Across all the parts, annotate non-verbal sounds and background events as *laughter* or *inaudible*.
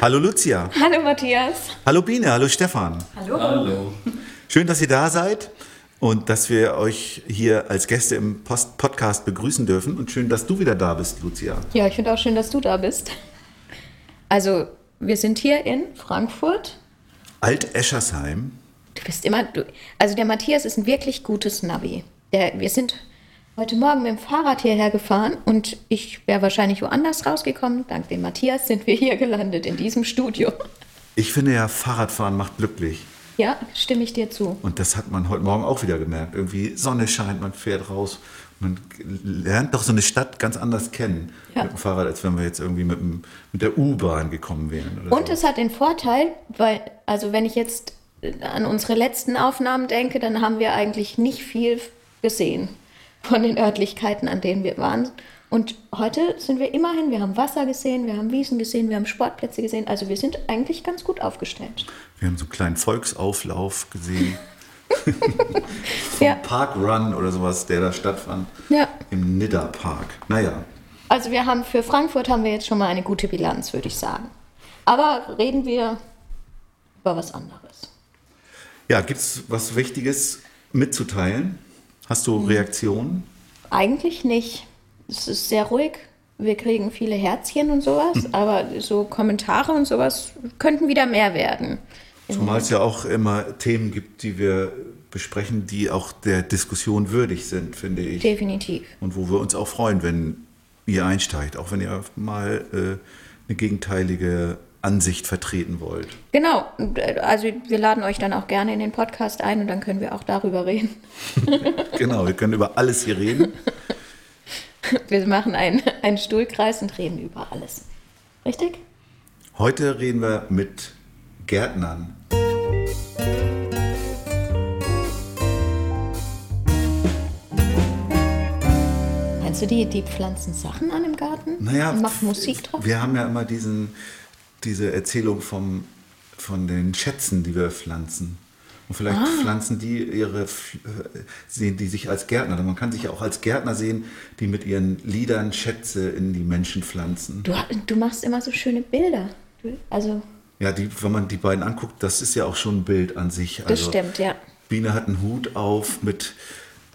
Hallo Lucia. Hallo Matthias. Hallo Biene. Hallo Stefan. Hallo. Hallo. Schön, dass ihr da seid und dass wir euch hier als Gäste im Post Podcast begrüßen dürfen. Und schön, dass du wieder da bist, Lucia. Ja, ich finde auch schön, dass du da bist. Also, wir sind hier in Frankfurt. Alt-Eschersheim. Du bist immer, du, also der Matthias ist ein wirklich gutes Navi. Der, wir sind heute Morgen mit dem Fahrrad hierher gefahren und ich wäre wahrscheinlich woanders rausgekommen. Dank dem Matthias sind wir hier gelandet in diesem Studio. Ich finde ja, Fahrradfahren macht glücklich. Ja, stimme ich dir zu. Und das hat man heute Morgen auch wieder gemerkt. Irgendwie Sonne scheint, man fährt raus. Man lernt doch so eine Stadt ganz anders kennen Ja. mit dem Fahrrad, als wenn wir jetzt irgendwie mit, dem, mit der U-Bahn gekommen wären. Und so. es hat den Vorteil, weil, also wenn ich jetzt an unsere letzten Aufnahmen denke, dann haben wir eigentlich nicht viel gesehen von den Örtlichkeiten, an denen wir waren. Und heute sind wir immerhin, wir haben Wasser gesehen, wir haben Wiesen gesehen, wir haben Sportplätze gesehen. Also wir sind eigentlich ganz gut aufgestellt. Wir haben so einen kleinen Volksauflauf gesehen. *laughs* Ja. Parkrun oder sowas, der da stattfand. Ja. Im Nidda Park. Naja, Also wir haben für Frankfurt haben wir jetzt schon mal eine gute Bilanz, würde ich sagen. Aber reden wir über was anderes. ja, gibt es was Wichtiges mitzuteilen? Hast du Reaktionen? Eigentlich nicht. Es ist sehr ruhig. Wir kriegen viele Herzchen und sowas, aber so Kommentare und sowas könnten wieder mehr werden. Zumal es ja auch immer Themen gibt, die wir besprechen, die auch der Diskussion würdig sind, finde ich. Definitiv. Und wo wir uns auch freuen, wenn ihr einsteigt, auch wenn ihr mal äh, eine gegenteilige Ansicht vertreten wollt. Genau. Also wir laden euch dann auch gerne in den Podcast ein und dann können wir auch darüber reden. *laughs* Genau, wir können über alles hier reden. Wir machen einen, einen Stuhlkreis und reden über alles. Richtig? Heute reden wir mit Gärtnern. Meinst du, die, die pflanzen Sachen an im Garten? Naja, und machen Musik drauf? Wir haben ja immer diesen, diese Erzählung vom, von den Schätzen, die wir pflanzen. Und vielleicht Ah. pflanzen die ihre, sehen die sich als Gärtner. Man kann sich ja auch als Gärtner sehen, die mit ihren Liedern Schätze in die Menschen pflanzen. Du, du machst immer so schöne Bilder. Also, Ja, die, wenn man die beiden anguckt, das ist ja auch schon ein Bild an sich. das stimmt, ja. Biene hat einen Hut auf mit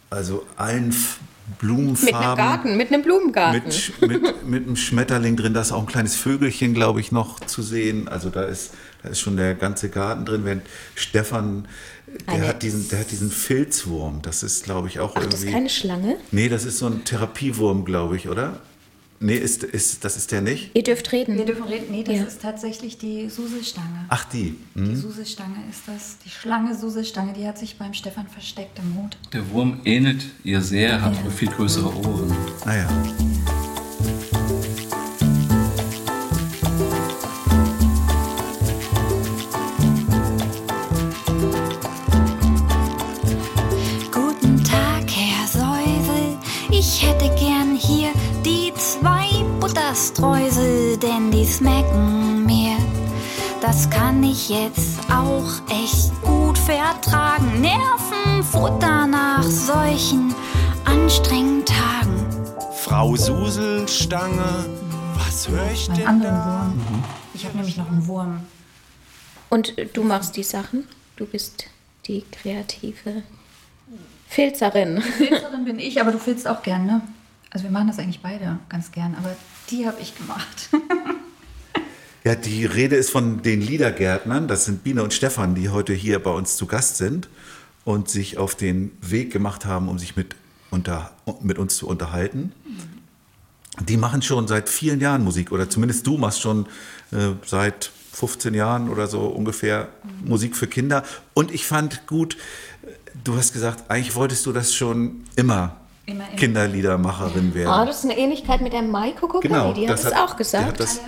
also allen F- Mit einem Blumenfarben. Garten, mit einem Blumengarten. Mit, mit, mit einem Schmetterling drin, da ist auch ein kleines Vögelchen, glaube ich, noch zu sehen. Also da ist, da ist schon der ganze Garten drin. Während Stefan, der, hat diesen, der hat diesen Filzwurm. Das ist, glaube ich, auch Ach, das irgendwie. ist keine Schlange? nee, das ist so ein Therapiewurm, glaube ich, oder? Nee, ist, ist, das ist der nicht? Ihr dürft reden. Wir dürfen reden. Nee, das Ja. ist tatsächlich die Suselstange. Ach, die. Die Hm? Suselstange ist das. Die Schlange Suselstange, die hat sich beim Stefan versteckt im Hut. Der Wurm ähnelt ihr sehr, hat aber viel größere Ohren. Naja. Guten Butterstreusel, denn die smacken mir. Das kann ich jetzt auch echt gut vertragen. Nervenfutter nach solchen anstrengenden Tagen. Frau Suselstange, was höre ich Einen denn anderen da? Wurm. Ich habe nämlich noch einen Wurm. Und du machst die Sachen. Du bist die kreative Filzerin. Filzerin bin ich, aber du filzt auch gern, ne? Also wir machen das eigentlich beide ganz gern, aber die habe ich gemacht. Ja, die Rede ist von den Liedergärtnern. Das sind Biene und Stefan, die heute hier bei uns zu Gast sind und sich auf den Weg gemacht haben, um sich mit, unter, mit uns zu unterhalten. Die machen schon seit vielen Jahren Musik oder zumindest du machst schon äh, seit 15 Jahren oder so ungefähr Musik für Kinder. Und ich fand gut, du hast gesagt, eigentlich wolltest du das schon immer Immer, immer. Kinderliedermacherin werden. Ah, das ist eine Ähnlichkeit mit der Maiko Kokari, genau, die hat es auch die gesagt. hat das,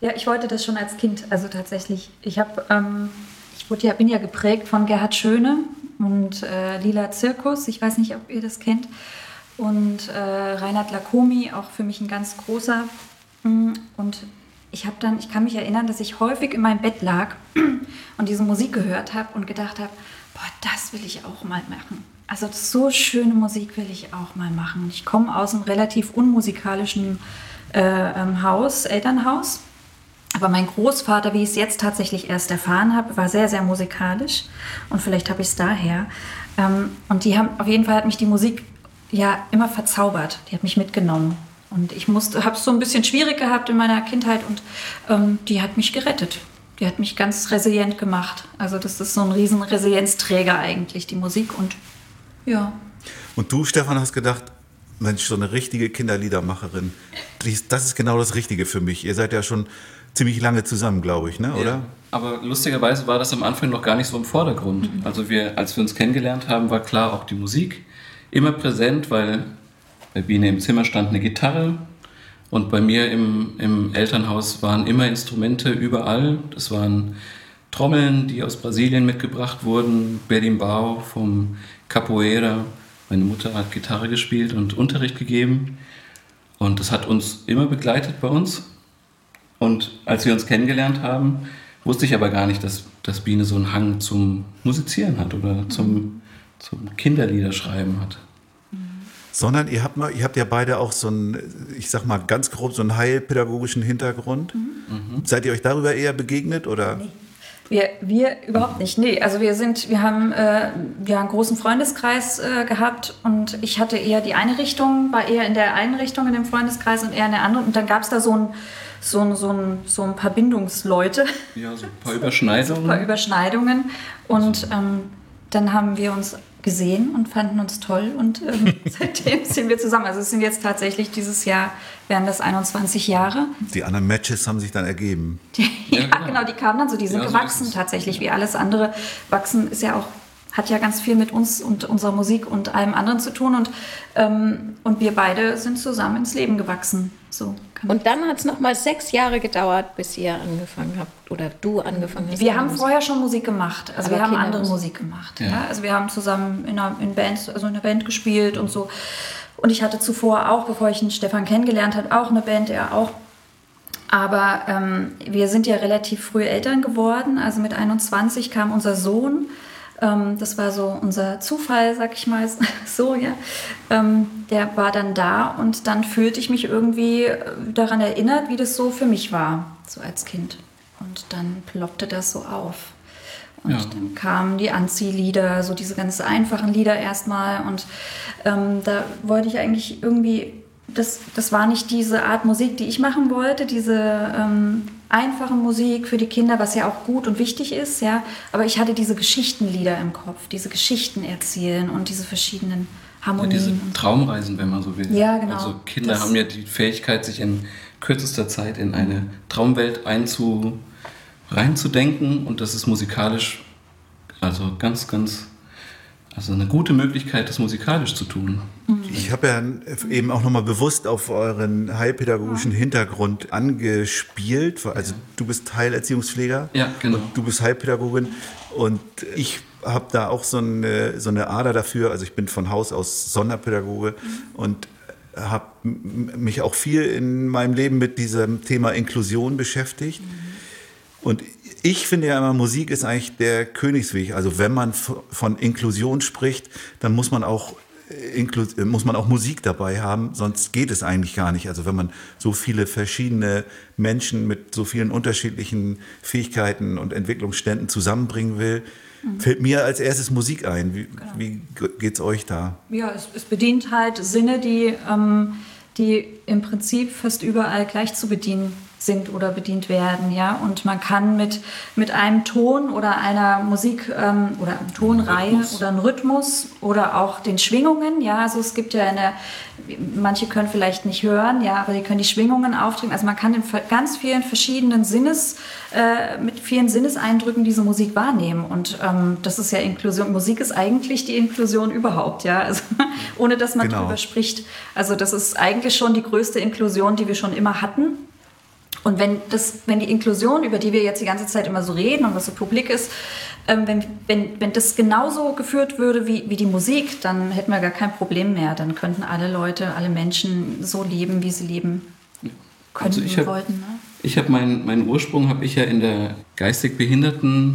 Ja, ich wollte das schon als Kind. Also tatsächlich, ich habe, ähm, ich wurde ja, bin ja geprägt von Gerhard Schöne und äh, Lila Zirkus. Ich weiß nicht, ob ihr das kennt. Und äh, Reinhard Lacomi, auch für mich ein ganz großer. Mm, Und ich habe dann, ich kann mich erinnern, dass ich häufig in meinem Bett lag *clears throat* und diese Musik gehört habe und gedacht habe, boah, das will ich auch mal machen. Also so schöne Musik will ich auch mal machen. Ich komme aus einem relativ unmusikalischen äh, ähm, Haus, Elternhaus. Aber mein Großvater, wie ich es jetzt tatsächlich erst erfahren habe, war sehr, sehr musikalisch. Und vielleicht habe ich es daher. Ähm, und die haben, auf jeden Fall hat mich die Musik ja immer verzaubert. Die hat mich mitgenommen. Und ich habe es so ein bisschen schwierig gehabt in meiner Kindheit und ähm, die hat mich gerettet. Die hat mich ganz resilient gemacht. Also das ist so ein riesen Resilienzträger eigentlich, die Musik. Und ja, Und du, Stefan, hast gedacht, Mensch, so eine richtige Kinderliedermacherin, das ist genau das Richtige für mich. Ihr seid ja schon ziemlich lange zusammen, glaube ich, ne? oder? Ja. Aber lustigerweise war das am Anfang noch gar nicht so im Vordergrund. Also wir, als wir uns kennengelernt haben, war klar auch die Musik immer präsent, weil bei Biene im Zimmer stand eine Gitarre und bei mir im, im Elternhaus waren immer Instrumente überall. Das waren Trommeln, die aus Brasilien mitgebracht wurden, Berimbau vom Capoeira. Meine Mutter hat Gitarre gespielt und Unterricht gegeben. Und das hat uns immer begleitet bei uns. Und als wir uns kennengelernt haben, wusste ich aber gar nicht, dass, dass Biene so einen Hang zum Musizieren hat oder zum, zum Kinderliederschreiben hat. Sondern ihr habt, mal, ihr habt ja beide auch so einen, ich sag mal ganz grob, so einen heilpädagogischen Hintergrund. Seid ihr euch darüber eher begegnet oder? Wir, wir überhaupt nicht. Nee, also wir sind, wir haben, äh, wir haben einen großen Freundeskreis äh, gehabt und ich hatte eher die eine Richtung, war eher in der einen Richtung in dem Freundeskreis und er in der anderen. Und dann gab es da so ein, so ein, so ein, so ein paar Bindungsleute, Ja, so ein paar *laughs* ein Überschneidungen. paar Überschneidungen. Und ähm, dann haben wir uns gesehen und fanden uns toll und ähm, *laughs* seitdem sind wir zusammen. Also es sind jetzt tatsächlich dieses Jahr, werden das 21 Jahre. Die anderen Matches haben sich dann ergeben. *laughs* Ja, genau. genau. die kamen dann so, die sind Ja, so gewachsen es. tatsächlich, wie alles andere. Wachsen ist ja auch, hat ja ganz viel mit uns und unserer Musik und allem anderen zu tun. Und, ähm, und wir beide sind zusammen ins Leben gewachsen. So Und dann hat es nochmal sechs Jahre gedauert, bis ihr angefangen habt oder du angefangen hast. wir haben Musik. vorher schon Musik gemacht. Also Aber wir haben andere. Musik gemacht. Ja. Ja. Also wir haben zusammen in einer in Band, also in einer Band gespielt und so. Und ich hatte zuvor auch, bevor ich den Stefan kennengelernt habe, auch eine Band, er auch. Aber ähm, wir sind ja relativ früh Eltern geworden. Also mit 21 kam unser Sohn. Ähm, das war so unser Zufall, sag ich mal *laughs* so, ja. Ähm, der war dann da und dann fühlte ich mich irgendwie äh, daran erinnert, wie das so für mich war, so als Kind. Und dann ploppte das so auf. Und Ja. dann kamen die Anziehlieder, so diese ganz einfachen Lieder erstmal. Und ähm, da wollte ich eigentlich irgendwie, das, das war nicht diese Art Musik, die ich machen wollte, diese ähm, einfache Musik für die Kinder, was ja auch gut und wichtig ist, ja. Aber ich hatte diese Geschichtenlieder im Kopf, diese Geschichten erzählen und diese verschiedenen Ja, Harmonien. diese und Traumreisen, wenn man so will. Ja, genau. Also Kinder Das- haben ja die Fähigkeit, sich in kürzester Zeit in eine Traumwelt einzu, reinzudenken und das ist musikalisch also ganz, ganz, also eine gute Möglichkeit, das musikalisch zu tun. Ich habe ja eben auch nochmal bewusst auf euren heilpädagogischen Hintergrund angespielt. Also du bist Heilerziehungspfleger. Ja, genau. Und du bist Heilpädagogin. Und ich habe da auch so eine, so eine Ader dafür. Also ich bin von Haus aus Sonderpädagoge und habe mich auch viel in meinem Leben mit diesem Thema Inklusion beschäftigt. Und ich finde ja immer, Musik ist eigentlich der Königsweg. Also wenn man von Inklusion spricht, dann muss man auch äh, äh, muss man auch Musik dabei haben, sonst geht es eigentlich gar nicht. Also wenn man so viele verschiedene Menschen mit so vielen unterschiedlichen Fähigkeiten und Entwicklungsständen zusammenbringen will, fällt mir als erstes Musik ein. Wie, wie geht's euch da? Ja, es, es bedient halt Sinne, die, ähm, die im Prinzip fast überall gleich zu bedienen sind oder bedient werden, ja. Und man kann mit, mit einem Ton oder einer Musik ähm, oder einer Tonreihe Rhythmus. oder einem Rhythmus oder auch den Schwingungen, ja. Also es gibt ja eine, manche können vielleicht nicht hören, ja, aber die können die Schwingungen aufdrücken. Also man kann in ganz vielen verschiedenen Sinnes, äh, mit vielen Sinneseindrücken diese Musik wahrnehmen. Und ähm, das ist ja Inklusion. Musik ist eigentlich die Inklusion überhaupt, ja. Also, *laughs* ohne dass man Genau. drüber spricht. Also das ist eigentlich schon die größte Inklusion, die wir schon immer hatten. Und wenn, das, wenn die Inklusion, über die wir jetzt die ganze Zeit immer so reden und was so publik ist, ähm, wenn, wenn, wenn das genauso geführt würde wie, wie die Musik, dann hätten wir gar kein Problem mehr. Dann könnten alle Leute, alle Menschen so leben, wie sie leben könnten, Also ich hab- wollten. Ne? Ich habe meinen meinen Ursprung habe ich ja in der geistig Behinderten,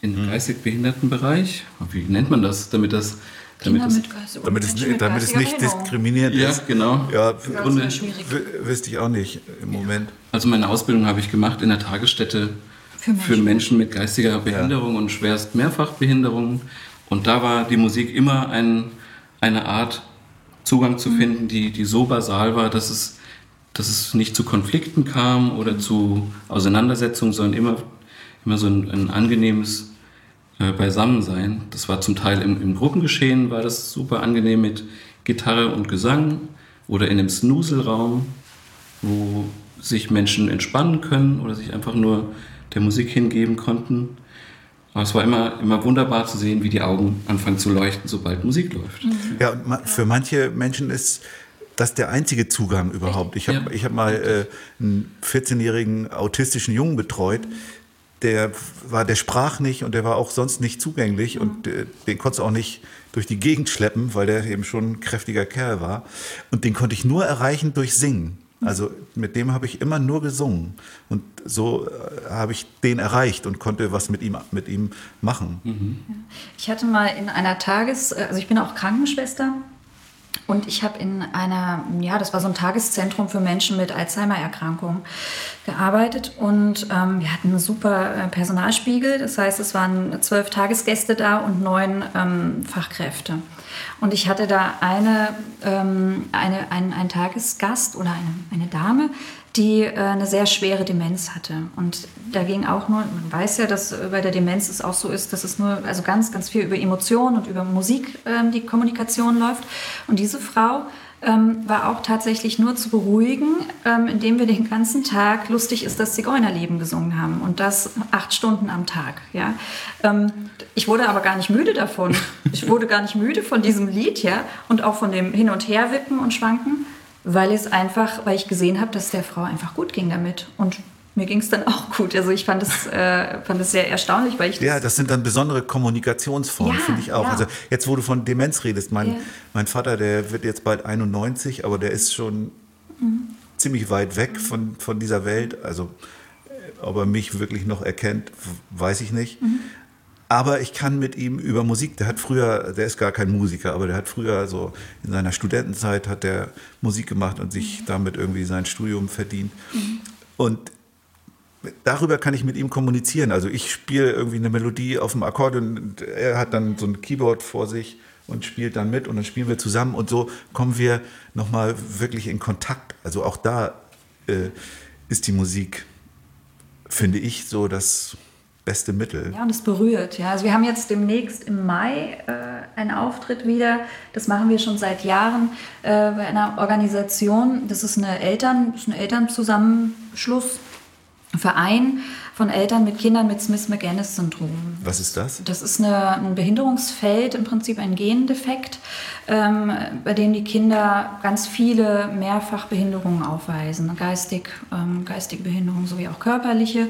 Mhm. im geistig Behindertenbereich. Wie nennt man das, damit das, damit oder Damit es, Menschen mit damit es nicht Behinderung. diskriminierend ja ist. genau. Ja, w- wüsste ich auch nicht im Moment. also meine Ausbildung habe ich gemacht in der Tagesstätte Für für Menschen. Menschen, mit geistiger Behinderung und schwerst Mehrfachbehinderung. Und da war die Musik immer ein, eine Art Zugang zu finden, die, die so basal war, dass es, dass es nicht zu Konflikten kam oder zu Auseinandersetzungen, sondern immer, immer so ein, ein angenehmes äh, Beisammensein. Das war zum Teil im, im Gruppengeschehen, war das super angenehm mit Gitarre und Gesang oder in einem Snuselraum, wo sich Menschen entspannen können oder sich einfach nur der Musik hingeben konnten. Aber es war immer, immer wunderbar zu sehen, wie die Augen anfangen zu leuchten, sobald Musik läuft. Ja, und ma- für manche Menschen ist das der einzige Zugang überhaupt. Ich habe Ja. ich hab mal äh, einen 14-jährigen autistischen Jungen betreut. Der war, der sprach nicht und der war auch sonst nicht zugänglich und äh, den konntest du auch nicht durch die Gegend schleppen, weil der eben schon ein kräftiger Kerl war. Und den konnte ich nur erreichen durch Singen. Also mit dem habe ich immer nur gesungen und so äh, habe ich den erreicht und konnte was mit ihm mit ihm machen. Ich hatte mal in einer Tages-, also ich bin auch Krankenschwester und ich habe in einer, ja, das war so ein Tageszentrum für Menschen mit Alzheimer-Erkrankung gearbeitet und ähm, wir hatten einen super äh, Personalspiegel. Das heißt, es waren zwölf Tagesgäste da und neun ähm, Fachkräfte. Und ich hatte da eine, ähm, eine, ein, einen Tagesgast oder eine, eine Dame, die äh, eine sehr schwere Demenz hatte. Und da ging auch nur, man weiß ja, dass äh, bei der Demenz es auch so ist, dass es nur, also ganz, ganz viel über Emotionen und über Musik ähm, die Kommunikation läuft. Und diese Frau ähm, war auch tatsächlich nur zu beruhigen, ähm, indem wir den ganzen Tag lustig ist das Zigeunerleben gesungen haben und das acht Stunden am Tag. Ja, ähm, ich wurde aber gar nicht müde davon. Ich wurde gar nicht müde von diesem Lied, ja, und auch von dem Hin und Her wippen und schwanken, weil es einfach, weil ich gesehen habe, dass der Frau einfach gut ging damit und mir ging es dann auch gut. Also ich fand es äh, fand es sehr erstaunlich, weil ich Ja, das sind dann besondere Kommunikationsformen, Ja, finde ich auch. ja. Also jetzt, wo du von Demenz redest, mein, Ja. mein Vater, der wird jetzt bald 91, aber der ist schon Mhm. ziemlich weit weg von, von dieser Welt. Also ob er mich wirklich noch erkennt, weiß ich nicht. Mhm. Aber ich kann mit ihm über Musik, der hat früher, der ist gar kein Musiker, aber der hat früher so in seiner Studentenzeit hat der Musik gemacht und sich damit irgendwie sein Studium verdient. Und darüber kann ich mit ihm kommunizieren. Also ich spiele irgendwie eine Melodie auf dem Akkordeon und er hat dann so ein Keyboard vor sich und spielt dann mit und dann spielen wir zusammen und so kommen wir nochmal wirklich in Kontakt. Also auch da äh, ist die Musik, finde ich, so das beste Mittel. Ja, und es berührt. Ja. Also wir haben jetzt demnächst im Mai äh, einen Auftritt wieder. Das machen wir schon seit Jahren äh, bei einer Organisation. Das ist eine Eltern, ist ein Elternzusammenschluss, ein Verein von Eltern mit Kindern mit Smith-Magenis-Syndrom. Was ist das? Das ist eine, ein Behinderungsfeld, im Prinzip ein Gendefekt, ähm, bei dem die Kinder ganz viele Mehrfachbehinderungen aufweisen, geistig, ähm, geistige Behinderungen sowie auch körperliche.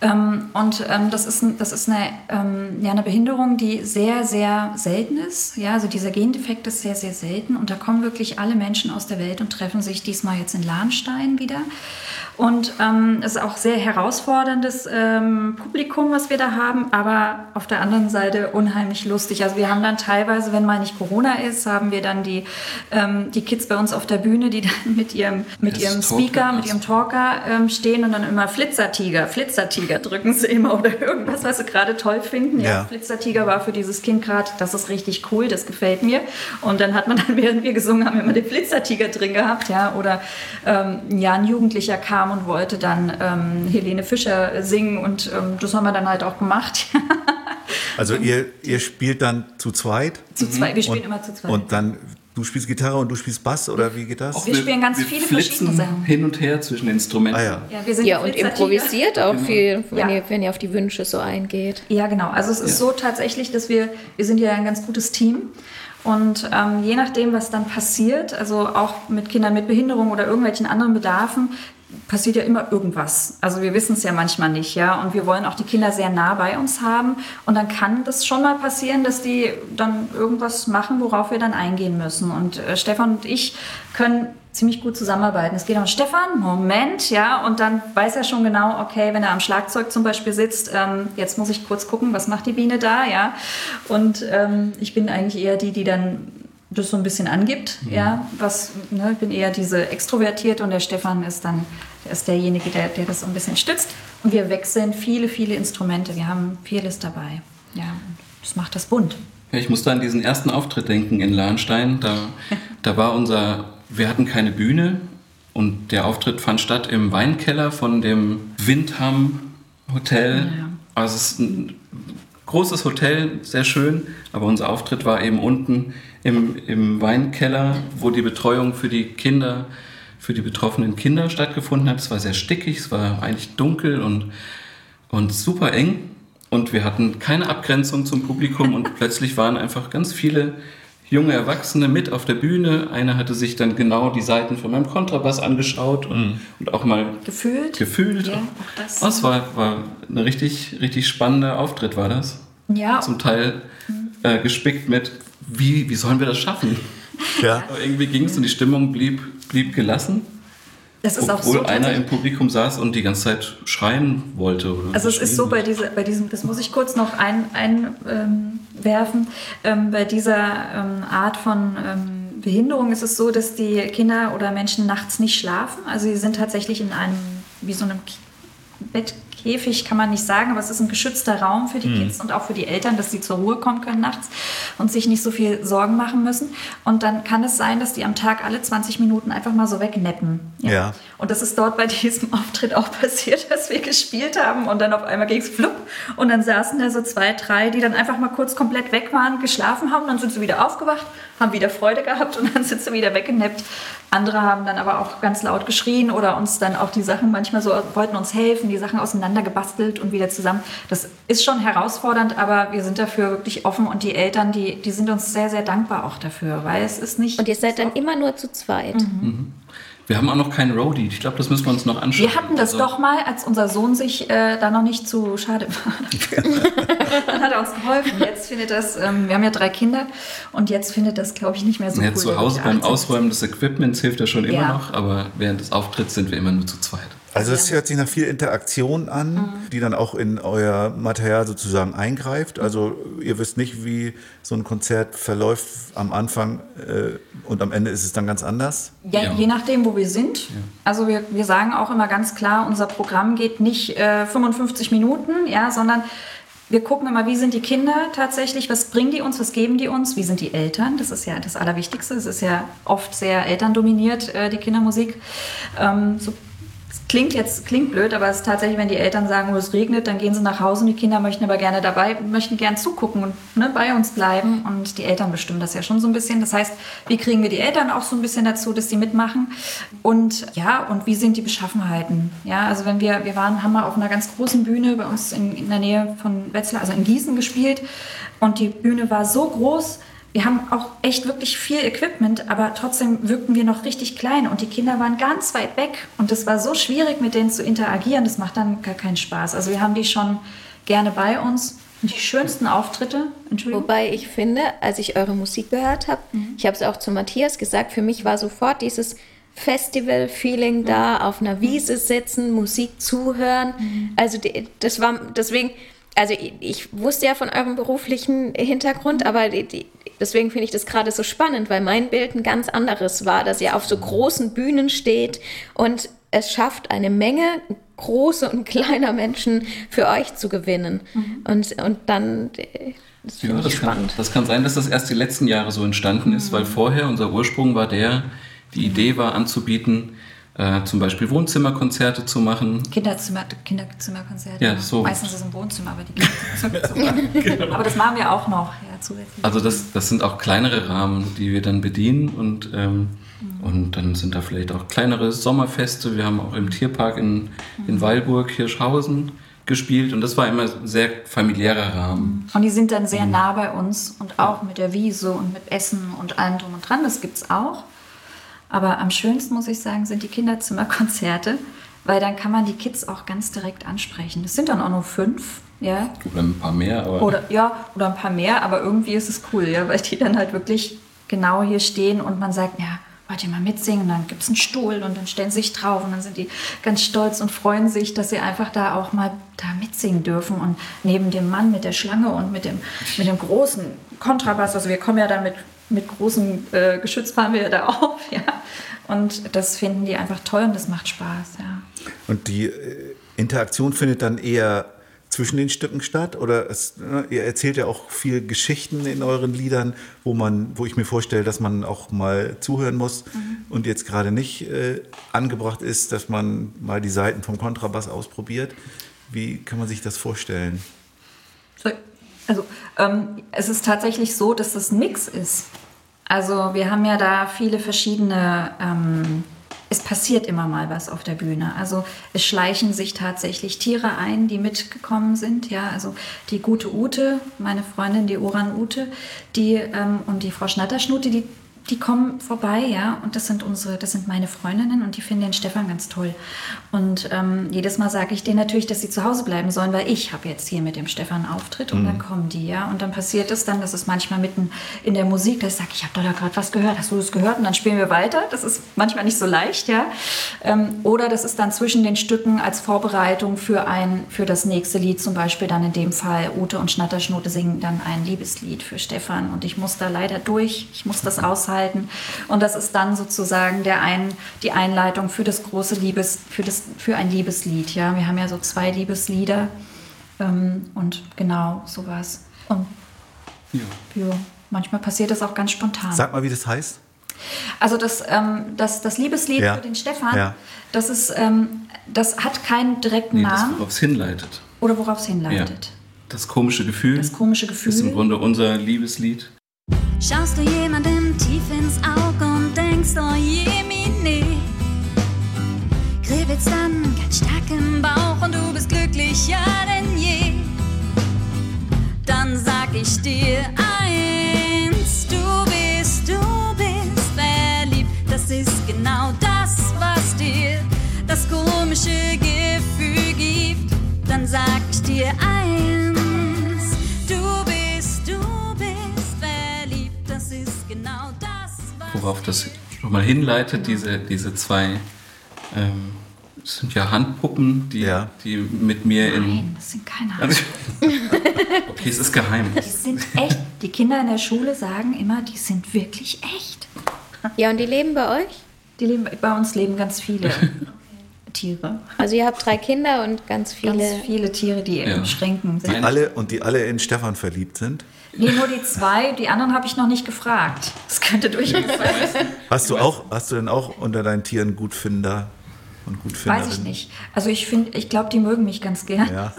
Ähm, und ähm, das ist, das ist eine, ähm, ja, eine Behinderung, die sehr, sehr selten ist. Ja, also dieser Gendefekt ist sehr, sehr selten und da kommen wirklich alle Menschen aus der Welt und treffen sich diesmal jetzt in Lahnstein wieder. Und ähm, es ist auch sehr herausforderndes ähm, Publikum, was wir da haben, aber auf der anderen Seite unheimlich lustig. Also wir haben dann teilweise, wenn mal nicht Corona ist, haben wir dann die, ähm, die Kids bei uns auf der Bühne, die *laughs* dann mit ihrem, mit Das ihrem Talker, Speaker, mit ihrem Talker ähm, stehen und dann immer Flitzertiger, Flitzertiger drücken sie immer *laughs* oder irgendwas, was sie gerade toll finden. Ja. Ja. Flitzertiger war für dieses Kind gerade, das ist richtig cool, das gefällt mir. Und dann hat man dann, *laughs* während wir gesungen haben, immer den Flitzertiger drin gehabt, ja. Oder ähm, ja, ein Jugendlicher kam und wollte dann ähm, Helene Fischer singen und ähm, das haben wir dann halt auch gemacht. *laughs* Also ihr, ihr spielt dann zu zweit zu zweit, wir spielen und, immer zu zweit. und dann du spielst Gitarre und du spielst Bass oder wie geht das? Wir spielen ganz wir viele verschiedene Sachen. hin und her zwischen Instrumenten. Ah ja. ja, wir sind Ja, und improvisiert auch viel, wenn, Ja. ihr, wenn ihr auf die Wünsche so eingeht. Ja, genau. Also es ist Ja. so tatsächlich, dass wir, wir sind ja ein ganz gutes Team. Und ähm, je nachdem, was dann passiert, also auch mit Kindern mit Behinderung oder irgendwelchen anderen Bedarfen, passiert ja immer irgendwas. Also wir wissen es ja manchmal nicht, ja. Und wir wollen auch die Kinder sehr nah bei uns haben. Und dann kann das schon mal passieren, dass die dann irgendwas machen, worauf wir dann eingehen müssen. Und äh, Stefan und ich können ziemlich gut zusammenarbeiten. Es geht um Stefan, Moment, ja, und dann weiß er schon genau, okay, wenn er am Schlagzeug zum Beispiel sitzt, ähm, jetzt muss ich kurz gucken, was macht die Biene da, ja. Und ähm, ich bin eigentlich eher die, die dann das so ein bisschen angibt, ja, was, ne, ich bin eher diese extrovertiert und der Stefan ist dann, der ist derjenige, der, der das so ein bisschen stützt. Und wir wechseln viele, viele Instrumente, wir haben vieles dabei, ja, das macht das bunt. Ja, ich musste an diesen ersten Auftritt denken in Lahnstein. Da, *laughs* da war unser, wir hatten keine Bühne und der Auftritt fand statt im Weinkeller von dem Windham Hotel. Ja. Also es ist ein großes Hotel, sehr schön, aber unser Auftritt war eben unten im, im Weinkeller, wo die Betreuung für die Kinder, für die betroffenen Kinder stattgefunden hat. Es war sehr stickig, es war eigentlich dunkel und, und super eng. Und wir hatten keine Abgrenzung zum Publikum und plötzlich waren einfach ganz viele junge Erwachsene mit auf der Bühne. Einer hatte sich dann genau die Seiten von meinem Kontrabass angeschaut und, und auch mal Gefühlt? gefühlt. Ja, auch das. Das war, war ein richtig, richtig spannender Auftritt, war das. Ja, Zum Teil äh, gespickt mit, wie, wie sollen wir das schaffen? Ja. Aber irgendwie ging es und die Stimmung blieb, blieb gelassen. das ist auch Obwohl so einer im Publikum saß und die ganze Zeit schreien wollte. Oder Also es ist so bei, dieser, bei diesem, das muss ich kurz noch einwerfen, ein, ähm, werfen. ähm, bei dieser ähm, Art von ähm, Behinderung ist es so, dass die Kinder oder Menschen nachts nicht schlafen. Also sie sind tatsächlich in einem, wie so einem K- Bettkäfig, kann man nicht sagen, aber es ist ein geschützter Raum für die Kids und auch für die Eltern, dass sie zur Ruhe kommen können nachts und sich nicht so viel Sorgen machen müssen. Und dann kann es sein, dass die am Tag alle 20 Minuten einfach mal so wegneppen. Ja. Und das ist dort bei *laughs* diesem Auftritt auch passiert, dass wir gespielt haben und dann auf einmal ging es flupp und dann saßen da so zwei, drei, die dann einfach mal kurz komplett weg waren, geschlafen haben, dann sind sie wieder aufgewacht, haben wieder Freude gehabt und *laughs* dann sind sie wieder weggenappt. Andere haben dann aber auch ganz laut geschrien oder uns dann auch die Sachen manchmal so, wollten uns helfen, die Sachen auseinandergebastelt und wieder zusammen. Das ist schon herausfordernd, aber wir sind dafür wirklich offen und die Eltern, die, die sind uns sehr, sehr dankbar auch dafür, weil es ist nicht... Und ihr seid dann immer nur zu zweit. Wir haben auch noch keinen Roadie. Ich glaube, das müssen wir uns noch anschauen. Wir hatten das Also, doch mal, als unser Sohn sich äh, da noch nicht zu schade war. *laughs* Dann hat er uns geholfen. Jetzt findet das, ähm, wir haben ja drei Kinder und jetzt findet das, glaube ich, nicht mehr so Ja, cool. zu Hause beim 18 Ausräumen des Equipments hilft er schon immer Ja. noch, aber während des Auftritts sind wir immer nur zu zweit. Also es hört sich nach viel Interaktion an, Mhm. die dann auch in euer Material sozusagen eingreift. Also ihr wisst nicht, wie so ein Konzert verläuft am Anfang äh, und am Ende ist es dann ganz anders. Ja, Ja. je nachdem, wo wir sind. Also wir, wir sagen auch immer ganz klar, unser Programm geht nicht äh, 55 Minuten, ja, sondern wir gucken immer, wie sind die Kinder tatsächlich, was bringen die uns, was geben die uns, wie sind die Eltern, das ist ja das Allerwichtigste, es ist ja oft sehr elterndominiert, äh, die Kindermusik. Ähm, so klingt jetzt klingt blöd, aber es ist tatsächlich, wenn die Eltern sagen, oh, es regnet, dann gehen sie nach Hause und die Kinder möchten aber gerne dabei, möchten gern zugucken und ne, bei uns bleiben und die Eltern bestimmen das ja schon so ein bisschen. Das heißt, wie kriegen wir die Eltern auch so ein bisschen dazu, dass sie mitmachen und ja und wie sind die Beschaffenheiten? Ja, also wenn wir wir waren haben wir auf einer ganz großen Bühne bei uns in, in der Nähe von Wetzlar, also in Gießen gespielt und die Bühne war so groß wir haben auch echt wirklich viel Equipment, aber trotzdem wirkten wir noch richtig klein und die Kinder waren ganz weit weg und es war so schwierig, mit denen zu interagieren. Das macht dann gar keinen Spaß. Also wir haben die schon gerne bei uns. Und die schönsten Auftritte, Entschuldigung. Wobei ich finde, als ich eure Musik gehört habe, Mhm. ich habe es auch zu Matthias gesagt, für mich war sofort dieses Festival-Feeling da, auf einer Wiese sitzen, Musik zuhören. Also die, das war deswegen, also ich, ich wusste ja von eurem beruflichen Hintergrund, aber die, die, deswegen finde ich das gerade so spannend, weil mein Bild ein ganz anderes war, dass ihr auf so großen Bühnen steht und es schafft, eine Menge große und kleiner Menschen für euch zu gewinnen. Und, und dann, das Ja, das kann, spannend. das kann sein, dass das erst die letzten Jahre so entstanden ist, weil vorher unser Ursprung war der, die Idee war anzubieten, äh, zum Beispiel Wohnzimmerkonzerte zu machen. Kinderzimmer, Kinderzimmerkonzerte. Ja, so. Meistens ist es im Wohnzimmer, aber die Kinderzimmer. *laughs* Aber das machen wir auch noch, ja, zusätzlich. Also das, das sind auch kleinere Rahmen, die wir dann bedienen und, ähm, und dann sind da vielleicht auch kleinere Sommerfeste. Wir haben auch im Tierpark in, in Weilburg, Hirschhausen gespielt und das war immer ein sehr familiärer Rahmen. Und die sind dann sehr nah bei uns und auch mit der Wiese und mit Essen und allem drum und dran. Das gibt's auch. Aber am schönsten, muss ich sagen, sind die Kinderzimmerkonzerte, weil dann kann man die Kids auch ganz direkt ansprechen. Das sind dann auch nur fünf, ja. Oder ein paar mehr, aber Oder, ja, oder ein paar mehr, aber irgendwie ist es cool, ja, weil die dann halt wirklich genau hier stehen und man sagt, ja, wollt ihr mal mitsingen? Und dann gibt es einen Stuhl und dann stellen sie sich drauf und dann sind die ganz stolz und freuen sich, dass sie einfach da auch mal da mitsingen dürfen. Und neben dem Mann mit der Schlange und mit dem, mit dem großen Kontrabass, also wir kommen ja da mit, mit großem äh, Geschütz fahren wir ja da *laughs* auf, ja. Und das finden die einfach toll und das macht Spaß, ja. Und die äh, Interaktion findet dann eher zwischen den Stücken statt? Oder es, ne, ihr erzählt ja auch viel Geschichten in euren Liedern, wo man, wo ich mir vorstelle, dass man auch mal zuhören muss und jetzt gerade nicht äh, angebracht ist, dass man mal die Seiten vom Kontrabass ausprobiert. Wie kann man sich das vorstellen? So, Also ähm, es ist tatsächlich so, dass das ein Mix ist. Also wir haben ja da viele verschiedene, ähm, es passiert immer mal was auf der Bühne. Also es schleichen sich tatsächlich Tiere ein, die mitgekommen sind. Ja, also die gute Ute, meine Freundin, die Oran Ute, die ähm, und die Frau Schnatterschnute, die die kommen vorbei, ja, und das sind unsere, das sind meine Freundinnen und die finden den Stefan ganz toll. Und ähm, jedes Mal sage ich denen natürlich, dass sie zu Hause bleiben sollen, weil ich habe jetzt hier mit dem Stefan Auftritt und dann kommen die, ja. Und dann passiert es dann, dass es manchmal mitten in der Musik, dass ich sage, ich habe doch da gerade was gehört, hast du das gehört? Und dann spielen wir weiter. Das ist manchmal nicht so leicht, ja. Ähm, oder das ist dann zwischen den Stücken als Vorbereitung für ein, für das nächste Lied, zum Beispiel dann in dem Fall Ute und Schnatterschnote singen dann ein Liebeslied für Stefan und ich muss da leider durch, ich muss das aushalten. Und das ist dann sozusagen der ein, die Einleitung für das große Liebes, für, das, für ein Liebeslied. Ja, wir haben ja so zwei Liebeslieder ähm, und genau sowas. Und ja. ja, manchmal passiert das auch ganz spontan. Sag mal, wie das heißt. Also das, ähm, das, das Liebeslied Ja. für den Stefan, Ja. das, ist, ähm, das hat keinen direkten nee, Namen worauf es hinleitet. oder worauf es Ja. hinleitet. Das komische Gefühl Das komische Gefühl. ist im Grunde unser Liebeslied. Schaust du jemandem tief ins Auge und denkst, oh je, Mine. Kribbelt's dann ganz stark im Bauch und du bist glücklicher denn je. Dann sag ich dir eins, du bist, du bist verliebt. Das ist genau das, was dir das komische Gefühl gibt. Dann sag ich dir eins, Worauf das nochmal hinleitet, diese, diese zwei, ähm, das sind ja Handpuppen, die, Ja. die mit mir in... Nein, das sind keine. Also, *laughs* okay, es ist geheim. Die sind echt. Die Kinder in der Schule sagen immer, die sind wirklich echt. Ja, und die leben bei euch? Die leben, bei uns leben ganz viele *laughs* Tiere. Also ihr habt drei Kinder und ganz viele. Ganz viele Tiere, die Ja. in Schränken sind. Nein. Alle und die alle in Stefan verliebt sind. Nee, nur die zwei. Die anderen habe ich noch nicht gefragt. Das könnte durchaus sein. Hast du auch, hast du denn auch unter deinen Tieren Gutfinder und Gutfinderinnen? Weiß ich nicht. Also ich finde, ich glaube, die mögen mich ganz gern. Ja.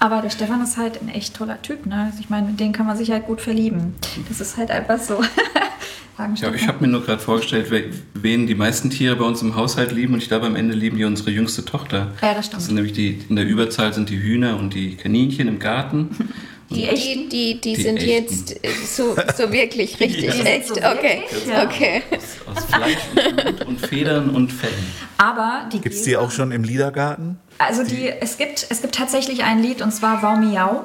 Aber der Stefan ist halt ein echt toller Typ. Ne? Also ich meine, mit dem kann man sich halt gut verlieben. Das ist halt einfach so. *laughs* Ja, ich habe mir nur gerade vorgestellt, we- wen die meisten Tiere bei uns im Haushalt lieben und ich glaube, am Ende lieben die unsere jüngste Tochter. Ja, das stimmt. Das sind nämlich die, in der Überzahl sind die Hühner und die Kaninchen im Garten. Die, die, die, die, Die sind echten. jetzt äh, so, so wirklich *laughs* richtig Ja. echt. so okay. wirklich, ja. okay. Aus Fleisch und Blut und Federn und Fellen. Aber die Gibt es die auch schon im Liedergarten? Also die, es, gibt, es gibt tatsächlich ein Lied und zwar Wow Miau.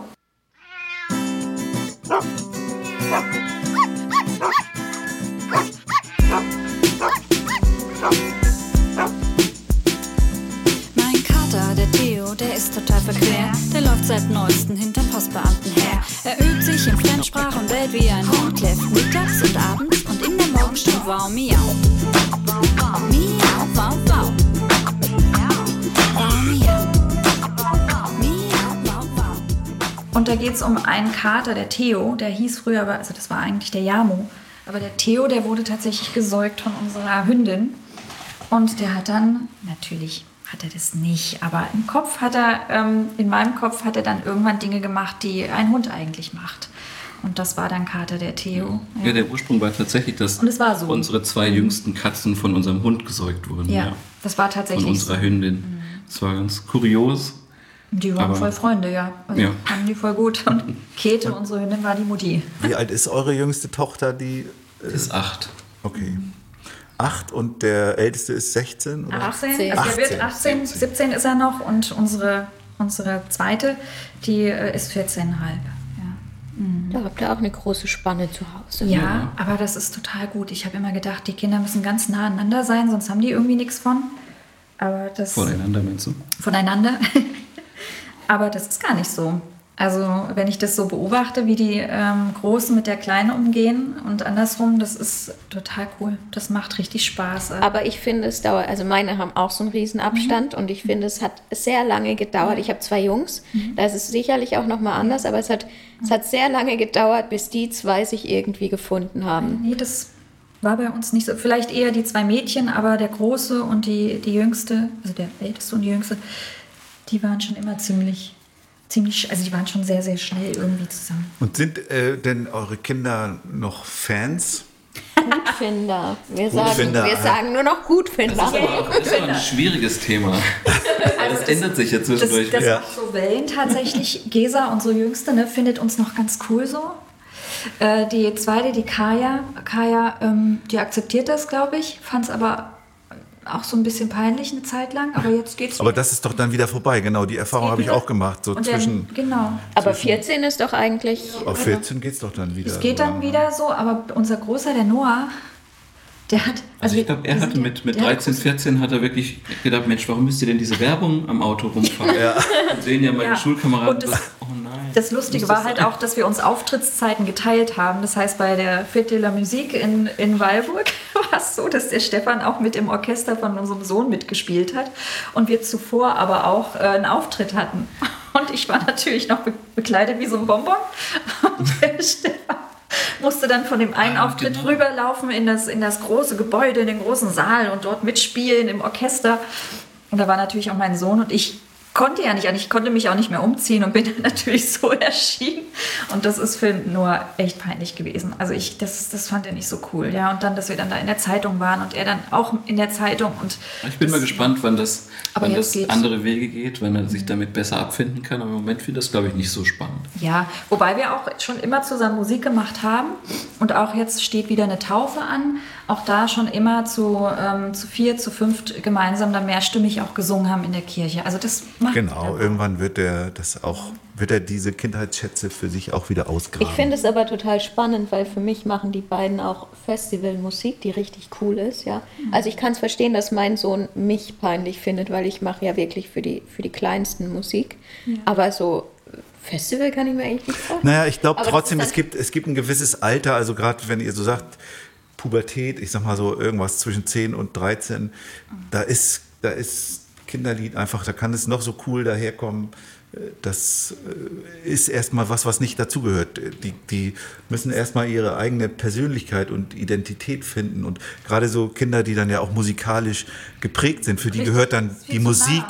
Theo, der ist total verquer. Der läuft seit neuesten hinter Postbeamten her. Er übt sich in Fremdsprach und Welt wie ein Hund, kläfft mittags und abends und in der Morgenstunde wow, miau. Miau, wow, wow. Wow, miau. Miau, wow, wow. Und da geht es um einen Kater, der Theo, der hieß früher, also das war eigentlich der Jamo. Aber der Theo, der wurde tatsächlich gesäugt von unserer Hündin. Und der hat dann, natürlich hat er das nicht, aber im Kopf hat er, ähm, in meinem Kopf hat er dann irgendwann Dinge gemacht, die ein Hund eigentlich macht. Und das war dann Kater, der Theo. Ja, der Ursprung war tatsächlich, dass Und es war so. Mhm. unsere zwei jüngsten Katzen von unserem Hund gesäugt wurden. Ja, das war Von tatsächlich unserer so. Hündin. Das war ganz kurios. Die waren voll Freunde, ja. Also Ja. Haben die voll gut. *laughs* Und Käthe, unsere Hündin, war die Mutti. Wie alt ist eure jüngste Tochter, die. Das ist acht. Okay. Acht und der älteste ist 16? Oder? 18, 18. also er wird 18, 17 ist er noch und unsere, unsere zweite, die äh, ist 14,5. Da habt ihr auch eine große Spanne zu Hause. Ja. ja, aber das ist total gut. Ich habe immer gedacht, die Kinder müssen ganz nah aneinander sein, sonst haben die irgendwie nichts von. Aber das Voneinander meinst du? voneinander. *laughs* aber das ist gar nicht so. Also wenn ich das so beobachte, wie die ähm, Großen mit der Kleinen umgehen und andersrum, das ist total cool. Das macht richtig Spaß. Aber ich finde, es dauert, also meine haben auch so einen riesen Abstand und ich finde, es hat sehr lange gedauert. Ich habe zwei Jungs, da ist es sicherlich auch nochmal anders, aber es hat, es hat sehr lange gedauert, bis die zwei sich irgendwie gefunden haben. Nee, das war bei uns nicht so. Vielleicht eher die zwei Mädchen, aber der Große und die, die Jüngste, also der Älteste und die Jüngste, die waren schon immer ziemlich, ziemlich, also die waren schon sehr, sehr schnell irgendwie zusammen. Und sind äh, denn eure Kinder noch Fans? Gutfinder. Wir sagen, Gutfinder, wir sagen nur noch Gutfinder. Das ist aber auch, das ist aber ein schwieriges Thema. das ändert sich ja Das, zwischendurch. das Ja. macht so Wellen tatsächlich. *laughs* Gesa, unsere Jüngste, ne, findet uns noch ganz cool so. Äh, die zweite, die Kaya, Kaya, ähm, die akzeptiert das, glaube ich, fand es aber auch so ein bisschen peinlich eine Zeit lang, aber jetzt geht's Aber wieder. das ist doch dann wieder vorbei, genau. Die Erfahrung habe ich auch gemacht. So der- zwischen. genau. Aber 14 ist doch eigentlich. Auf 14 geht es doch dann wieder. Es geht dann wieder so, aber unser Großer, der Noah, der hat. Also wir- ich glaube, er ja- mit, mit der hat 13, 14 hat er wirklich gedacht, Mensch, warum müsst ihr denn diese Werbung am Auto rumfahren? Ja. Und sehen ja meine Ja. Schulkameraden. Und das- das, oh nein. Das Lustige Muss war das halt sein? auch, dass wir uns Auftrittszeiten geteilt haben. Das heißt, bei der Fête de la Musique in, in Weilburg *laughs* war es so, dass der Stefan auch mit im Orchester von unserem Sohn mitgespielt hat und wir zuvor aber auch äh, einen Auftritt hatten. Und ich war natürlich noch be bekleidet wie so ein Bonbon. *laughs* Und der Stefan musste dann von dem einen Ah, Auftritt genau. rüberlaufen in das, in das große Gebäude, in den großen Saal und dort mitspielen im Orchester. Und da war natürlich auch mein Sohn und ich konnte ja nicht, und ich konnte mich auch nicht mehr umziehen und bin *laughs* dann natürlich so erschienen. Und das ist für Noah echt peinlich gewesen. Also ich, das, das fand er nicht so cool. Ja, und dann, dass wir dann da in der Zeitung waren und er dann auch in der Zeitung und Ich bin mal gespannt, wann das, wann das andere Wege geht, wenn er sich damit besser abfinden kann. Aber im Moment finde ich das, glaube ich, nicht so spannend. Ja, wobei wir auch schon immer zusammen Musik gemacht haben und auch jetzt steht wieder eine Taufe an. Auch da schon immer zu, ähm, zu vier, zu fünft gemeinsam dann mehrstimmig auch gesungen haben in der Kirche. Also das macht Genau, irgendwann wird er das auch, wird er diese Kindheitsschätze für sich auch wieder ausgraben. Ich finde es aber total spannend, weil für mich machen die beiden auch Festivalmusik, die richtig cool ist, ja. Also ich kann es verstehen, dass mein Sohn mich peinlich findet, weil ich mache ja wirklich für die, für die Kleinsten Musik. Aber so Festival kann ich mir eigentlich nicht vorstellen. Naja, ich glaube trotzdem, es gibt, es gibt ein gewisses Alter, also gerade wenn ihr so sagt, Pubertät, ich sag mal so irgendwas zwischen 10 und 13, da ist, da ist Kinderlied einfach, da kann es noch so cool daherkommen. äh, Das äh, ist erstmal was, was nicht dazugehört. Die, die müssen erstmal ihre eigene Persönlichkeit und Identität finden. Und gerade so Kinder, die dann ja auch musikalisch geprägt sind, für die gehört dann die Musik,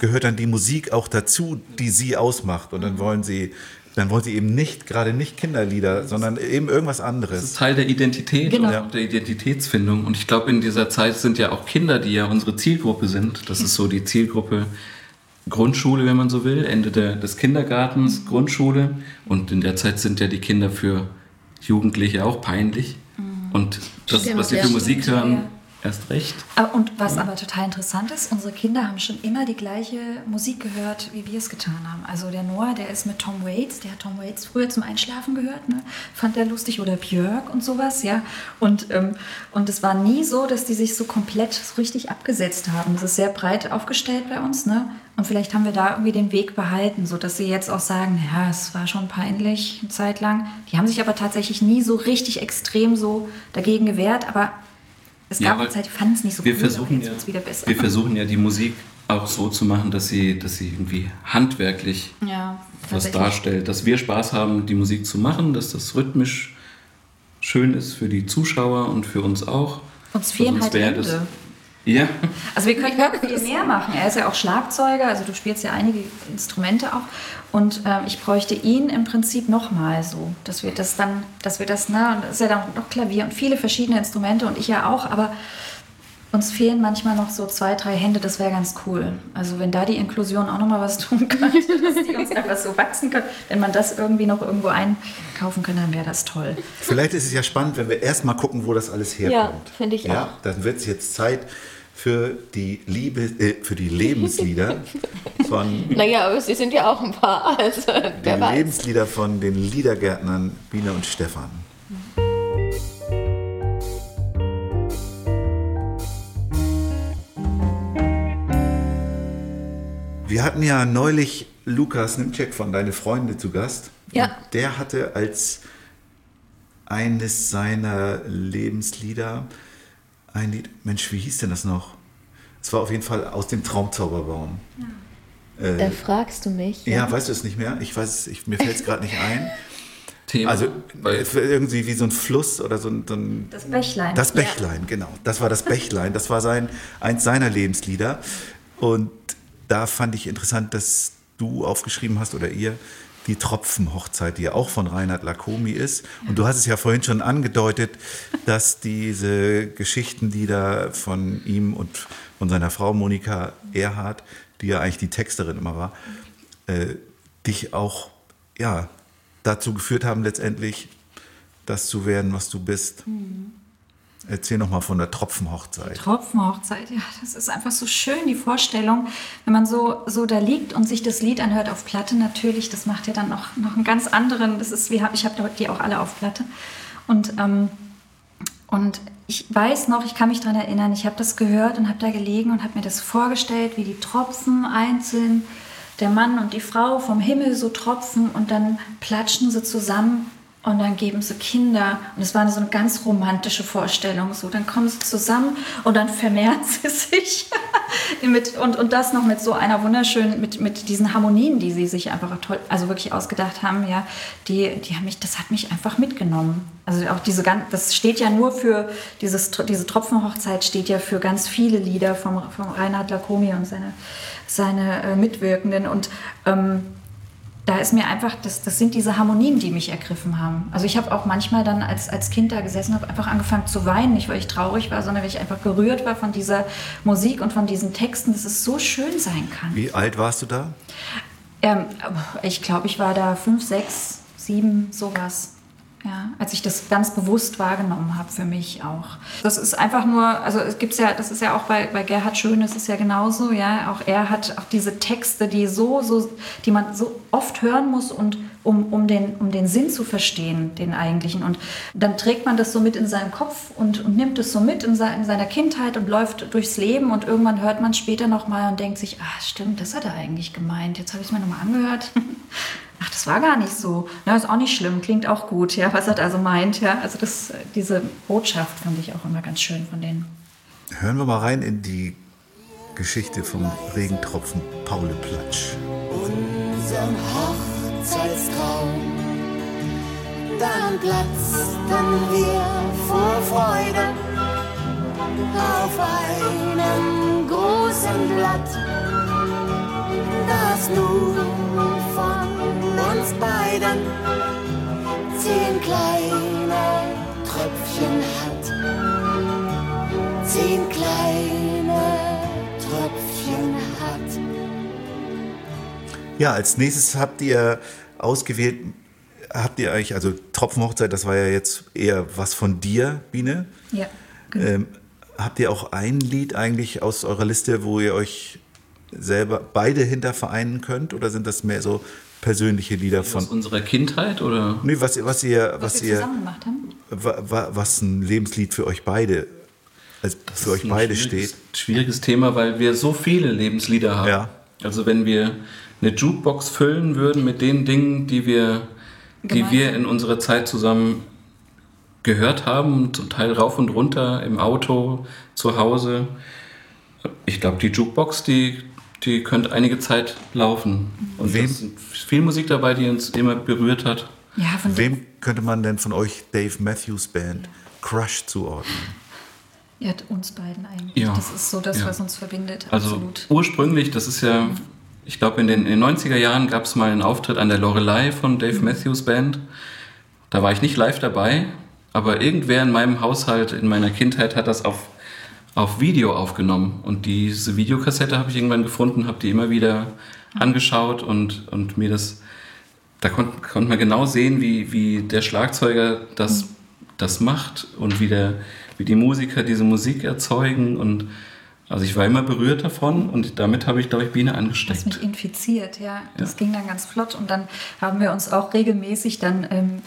gehört dann die Musik auch dazu, die sie ausmacht. Und dann wollen sie, dann wollen sie eben nicht, gerade nicht Kinderlieder, sondern eben irgendwas Das ist anderes. Teil der Identität Genau. und auch der Identitätsfindung. Und ich glaube, in dieser Zeit sind ja auch Kinder, die ja unsere Zielgruppe sind. Das ist so die Zielgruppe Grundschule, wenn man so will, Ende der, des Kindergartens, Grundschule. Und in der Zeit sind ja die Kinder für Jugendliche auch peinlich. Und das, Stimmt, was sie für Musik hören, ja. Erst recht. Und was aber total interessant ist, unsere Kinder haben schon immer die gleiche Musik gehört, wie wir es getan haben. Also der Noah, der ist mit Tom Waits, der hat Tom Waits früher zum Einschlafen gehört, ne? fand er lustig, oder Björk und sowas, ja. Und, ähm, und es war nie so, dass die sich so komplett so richtig abgesetzt haben. Das ist sehr breit aufgestellt bei uns, ne? Und vielleicht haben wir da irgendwie den Weg behalten, sodass sie jetzt auch sagen, ja, es war schon peinlich eine Zeit lang. Die haben sich aber tatsächlich nie so richtig extrem so dagegen gewehrt, aber es Ja, gab weil eine Zeit, die fanden es nicht so wir cool, versuchen ja, wieder besser. wir versuchen ja die Musik auch so zu machen, dass sie, dass sie irgendwie handwerklich ja, was darstellt, dass wir Spaß haben, die Musik zu machen, dass das rhythmisch schön ist für die Zuschauer und für uns auch. Uns fehlen halt Hände. Ja, Also wir können noch viel mehr machen. Er ist ja auch Schlagzeuger, also du spielst ja einige Instrumente auch. Und ähm, ich bräuchte ihn im Prinzip nochmal so, dass wir das dann, dass wir das, ne, und das ist ja dann noch Klavier und viele verschiedene Instrumente und ich ja auch, aber uns fehlen manchmal noch so zwei, drei Hände, das wäre ganz cool. Also wenn da die Inklusion auch nochmal was tun könnte, dass die uns *laughs* einfach so wachsen können, wenn man das irgendwie noch irgendwo einkaufen könnte, dann wäre das toll. Vielleicht ist es ja spannend, wenn wir erstmal gucken, wo das alles herkommt. Ja, finde ich ja, auch. Dann wird es jetzt Zeit für die Liebe, äh, für die Lebenslieder *laughs* von Naja, aber sie sind ja auch ein paar. Also, die weiß. Lebenslieder von den Liedergärtnern Biene und Stefan. Wir hatten ja neulich Lukas Nimczek von Deine Freunde zu Gast. Ja. Und Der hatte als eines seiner Lebenslieder ein Lied, Mensch, wie hieß denn das noch? Es war auf jeden Fall aus dem Traumzauberbaum. Da fragst du mich. Ja, weißt du es nicht mehr? Ich weiß es, ich, mir fällt es gerade nicht ein. *laughs* Thema. Also weil, es war irgendwie wie so ein Fluss oder so ein, so ein Das Bächlein. das Bächlein, genau. Das war das Bächlein. Das war sein eins seiner Lebenslieder. Und da fand ich interessant, dass du aufgeschrieben hast oder ihr die Tropfenhochzeit, die ja auch von Reinhard Lacomi ist. Und du hast es ja vorhin schon angedeutet, dass diese Geschichten, die da von ihm und von seiner Frau Monika Erhardt, die ja eigentlich die Texterin immer war, äh, dich auch ja, dazu geführt haben, letztendlich das zu werden, was du bist. Erzähl noch mal von der Tropfenhochzeit. Tropfenhochzeit, ja, das ist einfach so schön, die Vorstellung, wenn man so, so da liegt und sich das Lied anhört auf Platte natürlich, das macht ja dann noch, noch einen ganz anderen, das ist, wie ich habe die auch alle auf Platte und, ähm, und ich weiß noch, ich kann mich daran erinnern, ich habe das gehört und habe da gelegen und habe mir das vorgestellt, wie die Tropfen einzeln, der Mann und die Frau vom Himmel so tropfen und dann platschen sie zusammen und dann geben sie Kinder. Und es war so eine ganz romantische Vorstellung. So, dann kommen sie zusammen und dann vermehren *laughs* sie sich. mit, und, und das noch mit so einer wunderschönen, mit, mit diesen Harmonien, die sie sich einfach toll, also wirklich ausgedacht haben, ja, die, die haben mich, das hat mich einfach mitgenommen. Also auch diese ganz, das steht ja nur für, dieses, diese Tropfenhochzeit steht ja für ganz viele Lieder vom, vom Reinhard Lacomi und seine, seine äh, Mitwirkenden. Und ähm, da ist mir einfach, das, das sind diese Harmonien, die mich ergriffen haben. Also ich habe auch manchmal dann als, als Kind da gesessen, habe einfach angefangen zu weinen, nicht weil ich traurig war, sondern weil ich einfach gerührt war von dieser Musik und von diesen Texten, dass es so schön sein kann. Wie alt warst du da? Ähm, ich glaube, ich war da fünf, sechs, sieben, sowas. Ja, als ich das ganz bewusst wahrgenommen habe für mich auch. Das ist einfach nur, also es gibt's ja, das ist ja auch bei, bei Gerhard Schön, das ist ja genauso, ja. Auch er hat auch diese Texte, die so, so, die man so oft hören muss und um, um, den, um den Sinn zu verstehen, den eigentlichen. Und dann trägt man das so mit in seinem Kopf und, und nimmt es so mit in, se in seiner Kindheit und läuft durchs Leben und irgendwann hört man später nochmal und denkt sich, ah, stimmt, das hat er eigentlich gemeint. Jetzt habe ich es mir nochmal angehört. *laughs* Ach, das war gar nicht so. Na, ist auch nicht schlimm, klingt auch gut, ja, was er also meint, ja. Also das, diese Botschaft fand ich auch immer ganz schön von denen. Hören wir mal rein in die Geschichte vom Regentropfen Paule Platsch. unserem Hochzeitstraum. Dann platzten wir vor Freude auf einem großen Blatt, das nun von uns beiden zehn kleine Tröpfchen hat. Zehn kleine Tröpfchen hat. Ja, als nächstes habt ihr ausgewählt, habt ihr eigentlich, also Tropfenhochzeit, das war ja jetzt eher was von dir, Biene. Ja, genau. Ähm, habt ihr auch ein Lied eigentlich aus eurer Liste, wo ihr euch selber beide hinter vereinen könnt? Oder sind das mehr so persönliche Lieder aus von. unserer Kindheit oder? Nee, was, ihr- was ihr, was was wir ihr, zusammen gemacht haben. wa, wa, was ein Lebenslied für euch beide, also für euch ein beide steht. Schwieriges Thema, weil wir so viele Lebenslieder haben. Ja. Also wenn wir eine Jukebox füllen würden mit den Dingen, die wir, die Gemeinsam. wir in unserer Zeit zusammen gehört haben, zum Teil rauf und runter im Auto, zu Hause. Ich glaube, die Jukebox, die, die könnte einige Zeit laufen. Und Wem- es ist viel Musik dabei, die uns immer berührt hat. Ja, von Wem könnte man denn von euch Dave Matthews Band Crush zuordnen? ja, uns beiden eigentlich. Ja. Das ist so das, Ja. was uns verbindet. Also Absolut. ursprünglich, das ist ja, ich glaube, in den, in den 90er Jahren gab es mal einen Auftritt an der Lorelei von Dave Mhm. Matthews Band. Da war ich nicht live dabei, aber irgendwer in meinem Haushalt, in meiner Kindheit, hat das auf, auf Video aufgenommen. Und diese Videokassette habe ich irgendwann gefunden, habe die immer wieder angeschaut und, und mir das, da konnte konnt man genau sehen, wie, wie der Schlagzeuger das, das macht und wie, der, wie die Musiker diese Musik erzeugen. Und also ich war immer berührt davon und damit habe ich, glaube ich, Biene Das angesteckt. mich infiziert, ja. Das Ja. ging dann ganz flott. Und dann haben wir uns auch regelmäßig dann ähm,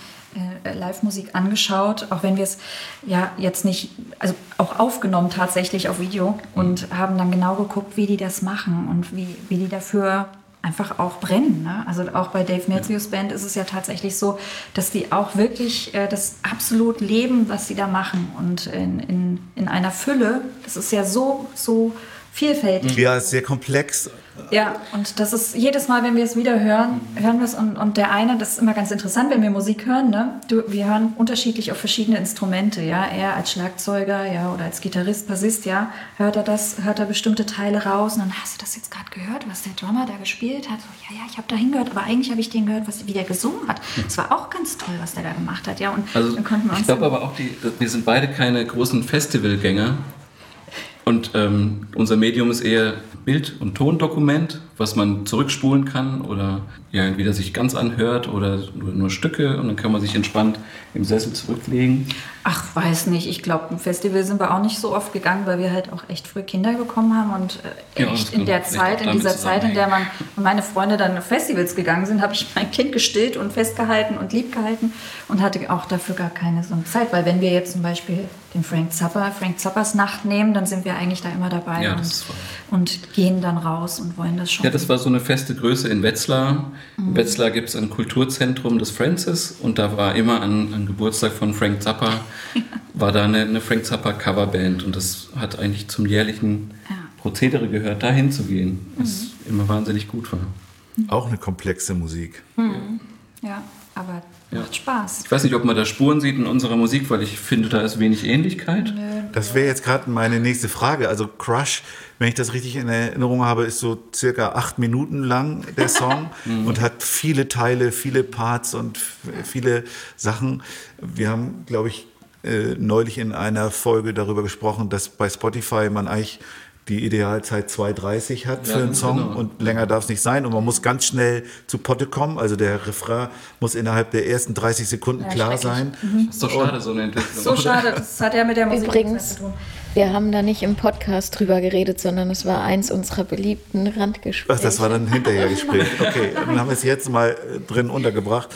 äh, Live-Musik angeschaut, auch wenn wir es ja jetzt nicht, also auch aufgenommen tatsächlich auf Video und haben dann genau geguckt, wie die das machen und wie, wie die dafür einfach auch brennen. Ne? Also auch bei Dave Matthews Band ist es ja tatsächlich so, dass die auch wirklich äh, das absolut leben, was sie da machen und in, in, in einer Fülle. Das ist ja so, so vielfältig. Ja, ist sehr komplex. Ja, und das ist jedes Mal, wenn wir es wieder hören, hören wir es und, und der eine, das ist immer ganz interessant, wenn wir Musik hören, ne? Du, wir hören unterschiedlich auf verschiedene Instrumente, ja. Er als Schlagzeuger, ja, oder als Gitarrist, Bassist, ja, hört er das, hört er bestimmte Teile raus und dann hast du das jetzt gerade gehört, was der Drummer da gespielt hat. So, ja, ja, ich habe da hingehört, aber eigentlich habe ich den gehört, was, wie der gesungen hat. Es war auch ganz toll, was der da gemacht hat, ja. Und Also dann konnten wir uns ich glaube aber auch, die, wir sind beide keine großen Festivalgänger. Und ähm, unser Medium ist eher Bild- und Tondokument, was man zurückspulen kann oder ja, entweder sich ganz anhört oder nur, nur Stücke und dann kann man sich entspannt im Sessel zurücklegen. Ach, weiß nicht. Ich glaube, ein Festival sind wir auch nicht so oft gegangen, weil wir halt auch echt früh Kinder bekommen haben und äh, Ja, echt in der Zeit, in dieser Zeit, in der man meine Freunde dann auf Festivals gegangen sind, habe ich mein Kind gestillt und festgehalten und lieb gehalten und hatte auch dafür gar keine so eine Zeit, weil wenn wir jetzt zum Beispiel den Frank Zappa, Frank Zappas Nacht nehmen, dann sind wir eigentlich da immer dabei Ja, und, und gehen dann raus und wollen das schon. Ja, das war so eine feste Größe in Wetzlar. Mhm. In Wetzlar gibt es ein Kulturzentrum des Francis und da war immer an, an Geburtstag von Frank Zappa, *laughs* war da eine, eine Frank Zappa Coverband und das hat eigentlich zum jährlichen Ja. Prozedere gehört, da hinzugehen, was Mhm. immer wahnsinnig gut war. Auch eine komplexe Musik. ja, aber Ja. macht Spaß. Ich weiß nicht, ob man da Spuren sieht in unserer Musik, weil ich finde, da ist wenig Ähnlichkeit. Das wäre jetzt gerade meine nächste Frage. Also Crush, wenn ich das richtig in Erinnerung habe, ist so circa acht Minuten lang der Song *laughs* und hat viele Teile, viele Parts und viele Sachen. Wir haben, glaube ich, äh, neulich in einer Folge darüber gesprochen, dass bei Spotify man eigentlich die Idealzeit 2,30 hat für Ja, einen Song genau. und länger darf es nicht sein und man muss ganz schnell zu Potte kommen. Also der Refrain muss innerhalb der ersten 30 Sekunden Ja, klar sein. ist doch schade, so eine Entwicklung. So oder? schade, das hat ja mit der Musik Übrigens, zu tun. wir haben da nicht im Podcast drüber geredet, sondern es war eins unserer beliebten Randgespräche. Ach, das war dann hinterher Gespräch. *laughs* Okay, dann haben wir es jetzt mal äh, drin untergebracht.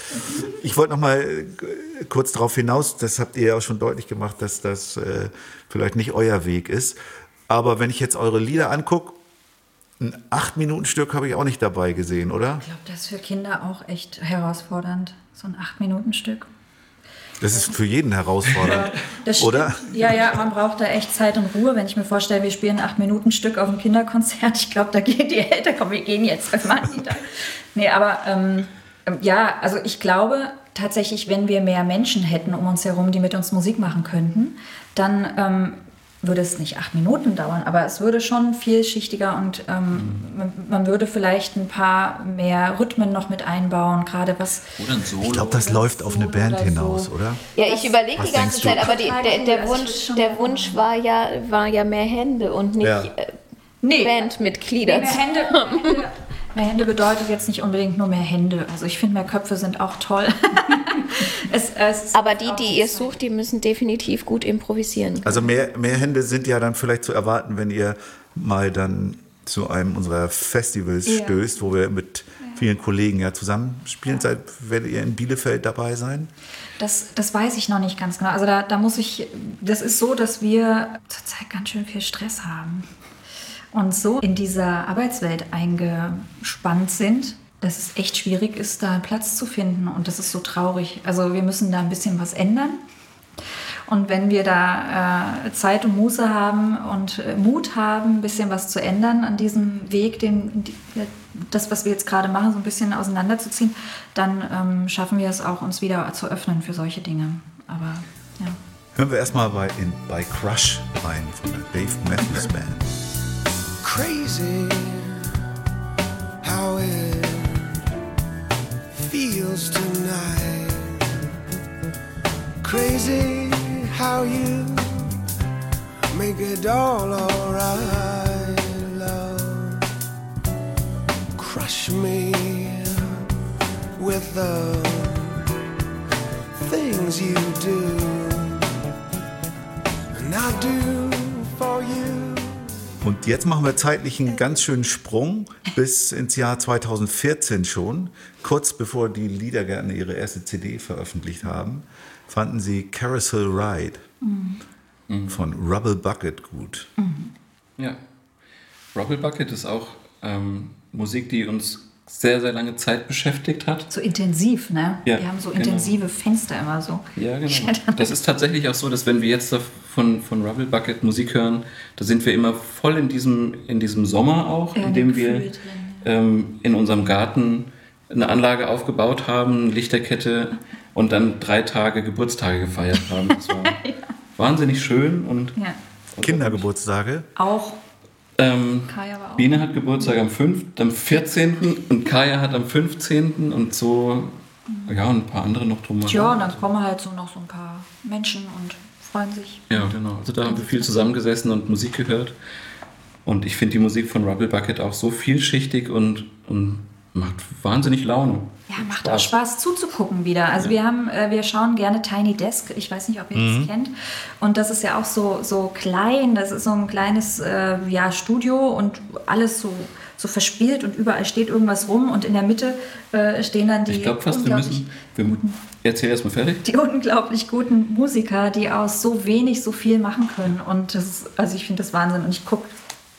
Ich wollte noch mal äh, kurz darauf hinaus, das habt ihr ja auch schon deutlich gemacht, dass das äh, vielleicht nicht euer Weg ist. Aber wenn ich jetzt eure Lieder angucke, ein acht Minuten Stück habe ich auch nicht dabei gesehen, oder? Ich glaube, das ist für Kinder auch echt herausfordernd. So ein Acht-Minuten-Stück. Das ist für jeden herausfordernd, *laughs* stimmt. oder? Ja, ja, man braucht da echt Zeit und Ruhe. Wenn ich mir vorstelle, wir spielen ein Acht-Minuten-Stück auf einem Kinderkonzert, ich glaube, da gehen die Eltern, komm, wir gehen jetzt, was machen die da? Nee, aber ähm, ähm, ja, also ich glaube tatsächlich, wenn wir mehr Menschen hätten um uns herum, die mit uns Musik machen könnten, dann ähm, würde es nicht acht Minuten dauern, aber es würde schon vielschichtiger und ähm, man, man würde vielleicht ein paar mehr Rhythmen noch mit einbauen, gerade was Oder ein Solo. Ich glaube, das läuft auf eine Band oder so. hinaus, oder? Ja, ich überlege die ganze? Zeit, aber die, der, der, Wunsch, der Wunsch war ja, war ja mehr Hände und nicht Ja. äh, Nee. Bandmitglieder. Mehr Hände, *laughs* Hände, mehr Hände bedeutet jetzt nicht unbedingt nur mehr Hände. Also ich finde, mehr Köpfe sind auch toll. *laughs* es, es Aber die, die ihr Zeit. sucht, die müssen definitiv gut improvisieren. können. Also mehr, mehr Hände sind ja dann vielleicht zu erwarten, wenn ihr mal dann zu einem unserer Festivals Ja. stößt, wo wir mit vielen Kollegen ja zusammenspielen. Seid, werdet ihr in Bielefeld dabei sein? Das, das weiß ich noch nicht ganz genau. Also da, da muss ich, das ist so, dass wir zurzeit ganz schön viel Stress haben. Und so in dieser Arbeitswelt eingespannt sind, dass es echt schwierig ist, da Platz zu finden. Und das ist so traurig. Also wir müssen da ein bisschen was ändern. Und wenn wir da äh, Zeit und Muße haben und äh, Mut haben, ein bisschen was zu ändern an diesem Weg, den, die, das, was wir jetzt gerade machen, so ein bisschen auseinanderzuziehen, dann ähm, schaffen wir es auch, uns wieder zu öffnen für solche Dinge. Aber ja. Hören wir erstmal bei, in, bei Crush rein von der Dave Matthews Band. Crazy how it feels tonight. Crazy how you make it all alright, love. Crush me with the things you do, and I do for you. Und jetzt machen wir zeitlich einen ganz schönen Sprung bis ins Jahr 2014 schon. Kurz bevor die Liedergärtner ihre erste CD veröffentlicht haben, fanden sie Carousel Ride von Rubble Bucket gut. Ja. Rubble Bucket ist auch ähm, Musik, die uns sehr, sehr lange Zeit beschäftigt hat. So intensiv, ne? Ja, wir haben so genau. intensive Fenster immer so. Ja, genau. Das ist tatsächlich auch so, dass wenn wir jetzt von, von Rubble Bucket Musik hören, da sind wir immer voll in diesem, in diesem Sommer auch, Ja, in dem wir ähm, in unserem Garten eine Anlage aufgebaut haben, Lichterkette und dann drei Tage Geburtstage gefeiert haben. Das war *laughs* wahnsinnig schön und Ja. Kindergeburtstage. Auch ähm, Kaya war auch. Biene hat Geburtstag am 5., am 14. und Kaya hat am 15. und so, ja, und ein paar andere noch drum. Tja, und dann kommen halt so noch so ein paar Menschen und freuen sich. Ja, genau. Also da haben wir viel zusammengesessen und Musik gehört. Und ich finde die Musik von Rubble Bucket auch so vielschichtig und, und macht wahnsinnig Laune. Ja, macht auch Spaß zuzugucken wieder. Also wir haben, äh, wir schauen gerne Tiny Desk. Ich weiß nicht, ob ihr das kennt. Und das ist ja auch so, so klein. Das ist so ein kleines äh, ja, Studio und alles so, so verspielt und überall steht irgendwas rum und in der Mitte äh, stehen dann die Ich glaube fast, wir unglaublich müssen. Wir, erzähl erst mal fertig. die unglaublich guten Musiker, die aus so wenig so viel machen können. Und das ist, also ich finde das Wahnsinn. Und ich gucke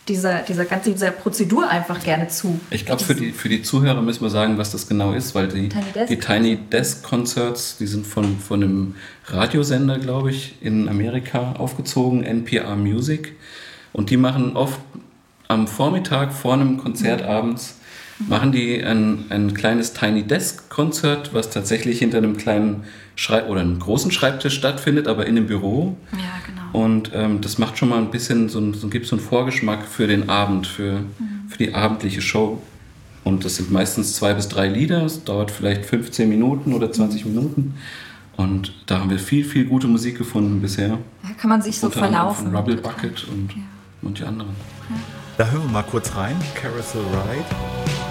dieser, dieser ganzen dieser Prozedur einfach gerne zu. Ich glaube, für die, für die Zuhörer müssen wir sagen, was das genau ist, weil die Tiny Desk. die Tiny Desk Concerts, die sind von, von einem Radiosender, glaube ich, in Amerika aufgezogen, NPR Music. Und die machen oft am Vormittag vor einem Konzert abends, machen die ein, ein kleines Tiny Desk Konzert, was tatsächlich hinter einem kleinen Schrei oder einem großen Schreibtisch stattfindet, aber in einem Büro. Ja, genau. Und ähm, das macht schon mal ein bisschen, so, ein- so gibt so einen Vorgeschmack für den Abend, für, für die abendliche Show. Und das sind meistens zwei bis drei Lieder, es dauert vielleicht 15 Minuten oder 20 Minuten. Und da haben wir viel, viel gute Musik gefunden bisher. Da kann man sich so Unter anderem verlaufen. Von Rubble Bucket und manche anderen. Da hören wir mal kurz rein. Carousel Ride.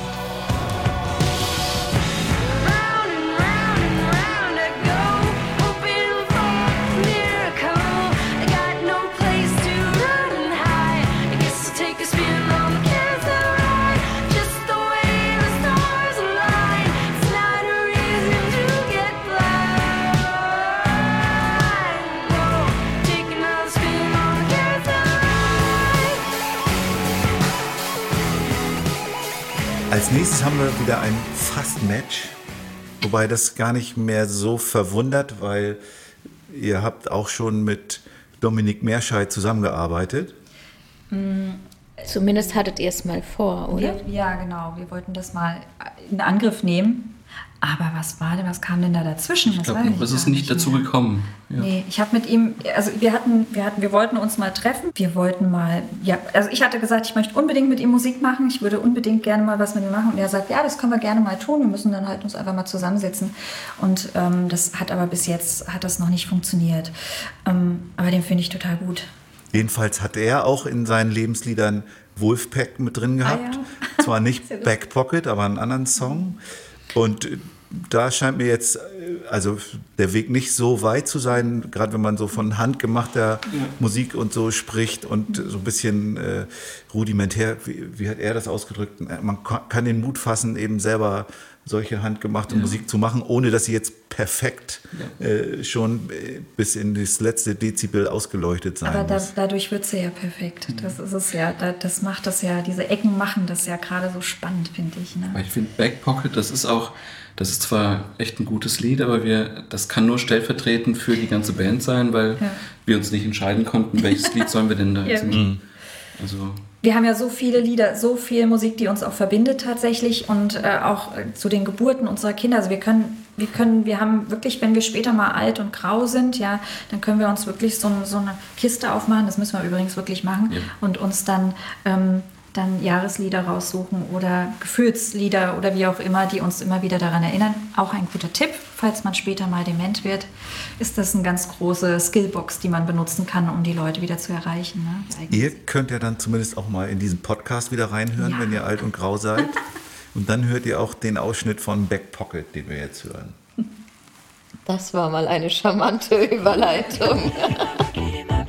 Als nächstes haben wir wieder ein Fast-Match. Wobei das gar nicht mehr so verwundert, weil ihr habt auch schon mit Dominik Meerscheid zusammengearbeitet. Zumindest hattet ihr es mal vor, oder? Wir, ja, genau. Wir wollten das mal in Angriff nehmen. Aber was war denn, was kam denn da dazwischen? Ich glaube, noch ist es nicht dazu mehr. gekommen. Ja. Nee, ich habe mit ihm, also wir hatten, wir hatten, wir wollten uns mal treffen. Wir wollten mal, ja, also ich hatte gesagt, ich möchte unbedingt mit ihm Musik machen. Ich würde unbedingt gerne mal was mit ihm machen. Und er sagt, ja, das können wir gerne mal tun. Wir müssen dann halt uns einfach mal zusammensetzen. Und ähm, das hat aber bis jetzt hat das noch nicht funktioniert. Ähm, aber den finde ich total gut. Jedenfalls hat er auch in seinen Lebensliedern Wolfpack mit drin gehabt. Zwar nicht *laughs* Back Pocket, aber einen anderen Song. Und da scheint mir jetzt, äh, also der Weg nicht so weit zu sein, gerade wenn man so von handgemachter Musik und so spricht und so ein bisschen äh, rudimentär, wie, wie hat er das ausgedrückt? Man ka- kann den Mut fassen, eben selber solche handgemachte Musik zu machen, ohne dass sie jetzt perfekt äh, schon äh, bis in das letzte Dezibel ausgeleuchtet sein Aber da, muss. dadurch wird sie ja perfekt. Das ist es ja. Da, das macht das ja, diese Ecken machen das ja gerade so spannend, finde ich. Ne? Ich finde Back Pocket, das ist auch, das ist zwar echt ein gutes Lied, aber wir, das kann nur stellvertretend für die ganze Band sein, weil Ja. wir uns nicht entscheiden konnten, welches Lied sollen wir denn da *laughs* Ja. singen. Also Wir haben ja so viele Lieder, so viel Musik, die uns auch verbindet tatsächlich und äh, auch äh, zu den Geburten unserer Kinder. Also wir können, wir können, wir haben wirklich, wenn wir später mal alt und grau sind, ja, dann können wir uns wirklich so, so eine Kiste aufmachen. Das müssen wir übrigens wirklich machen Ja. und uns dann ähm, dann Jahreslieder raussuchen oder Gefühlslieder oder wie auch immer, die uns immer wieder daran erinnern. Auch ein guter Tipp, falls man später mal dement wird, ist das eine ganz große Skillbox, die man benutzen kann, um die Leute wieder zu erreichen. Ne? Ihr könnt ja dann zumindest auch mal in diesen Podcast wieder reinhören, Ja. wenn ihr alt und grau seid. Und dann hört ihr auch den Ausschnitt von Back Pocket, den wir jetzt hören. Das war mal eine charmante Überleitung. *laughs*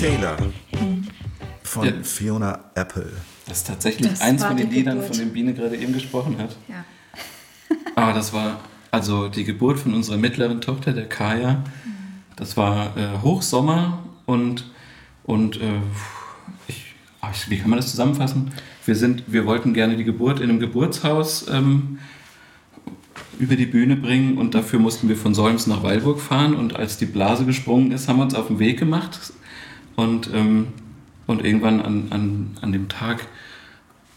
Sailor von Ja. Fiona Apple. das ist tatsächlich Das eins von den Liedern, Geburt. von denen Biene gerade eben gesprochen hat. Ja. Ah, das war also die Geburt von unserer mittleren Tochter, der Kaya. Das war äh, Hochsommer und, und äh, ich, ah, ich, wie kann man das zusammenfassen? Wir, sind, wir wollten gerne die Geburt in einem Geburtshaus ähm, über die Bühne bringen und dafür mussten wir von Solms nach Weilburg fahren und als die Blase gesprungen ist, haben wir uns auf den Weg gemacht und, ähm, und irgendwann an, an, an dem Tag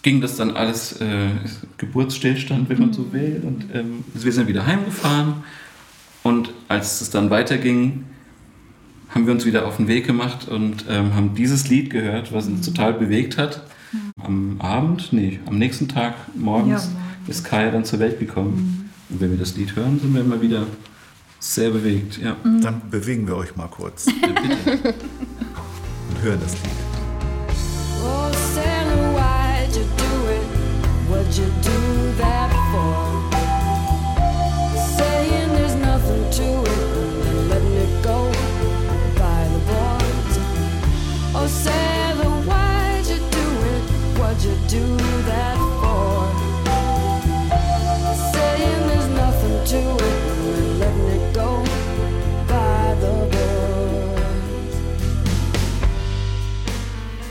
ging das dann alles äh, Geburtsstillstand, wenn man so will. Und ähm, wir sind wieder heimgefahren. Und als es dann weiterging, haben wir uns wieder auf den Weg gemacht und ähm, haben dieses Lied gehört, was uns total bewegt hat. Am Abend, nee, am nächsten Tag morgens Ja, ist Kaya dann zur Welt gekommen. Und wenn wir das Lied hören, sind wir immer wieder sehr bewegt. Ja, Dann bewegen wir euch mal kurz ja *laughs* bitte. Und hören das Lied. Oh,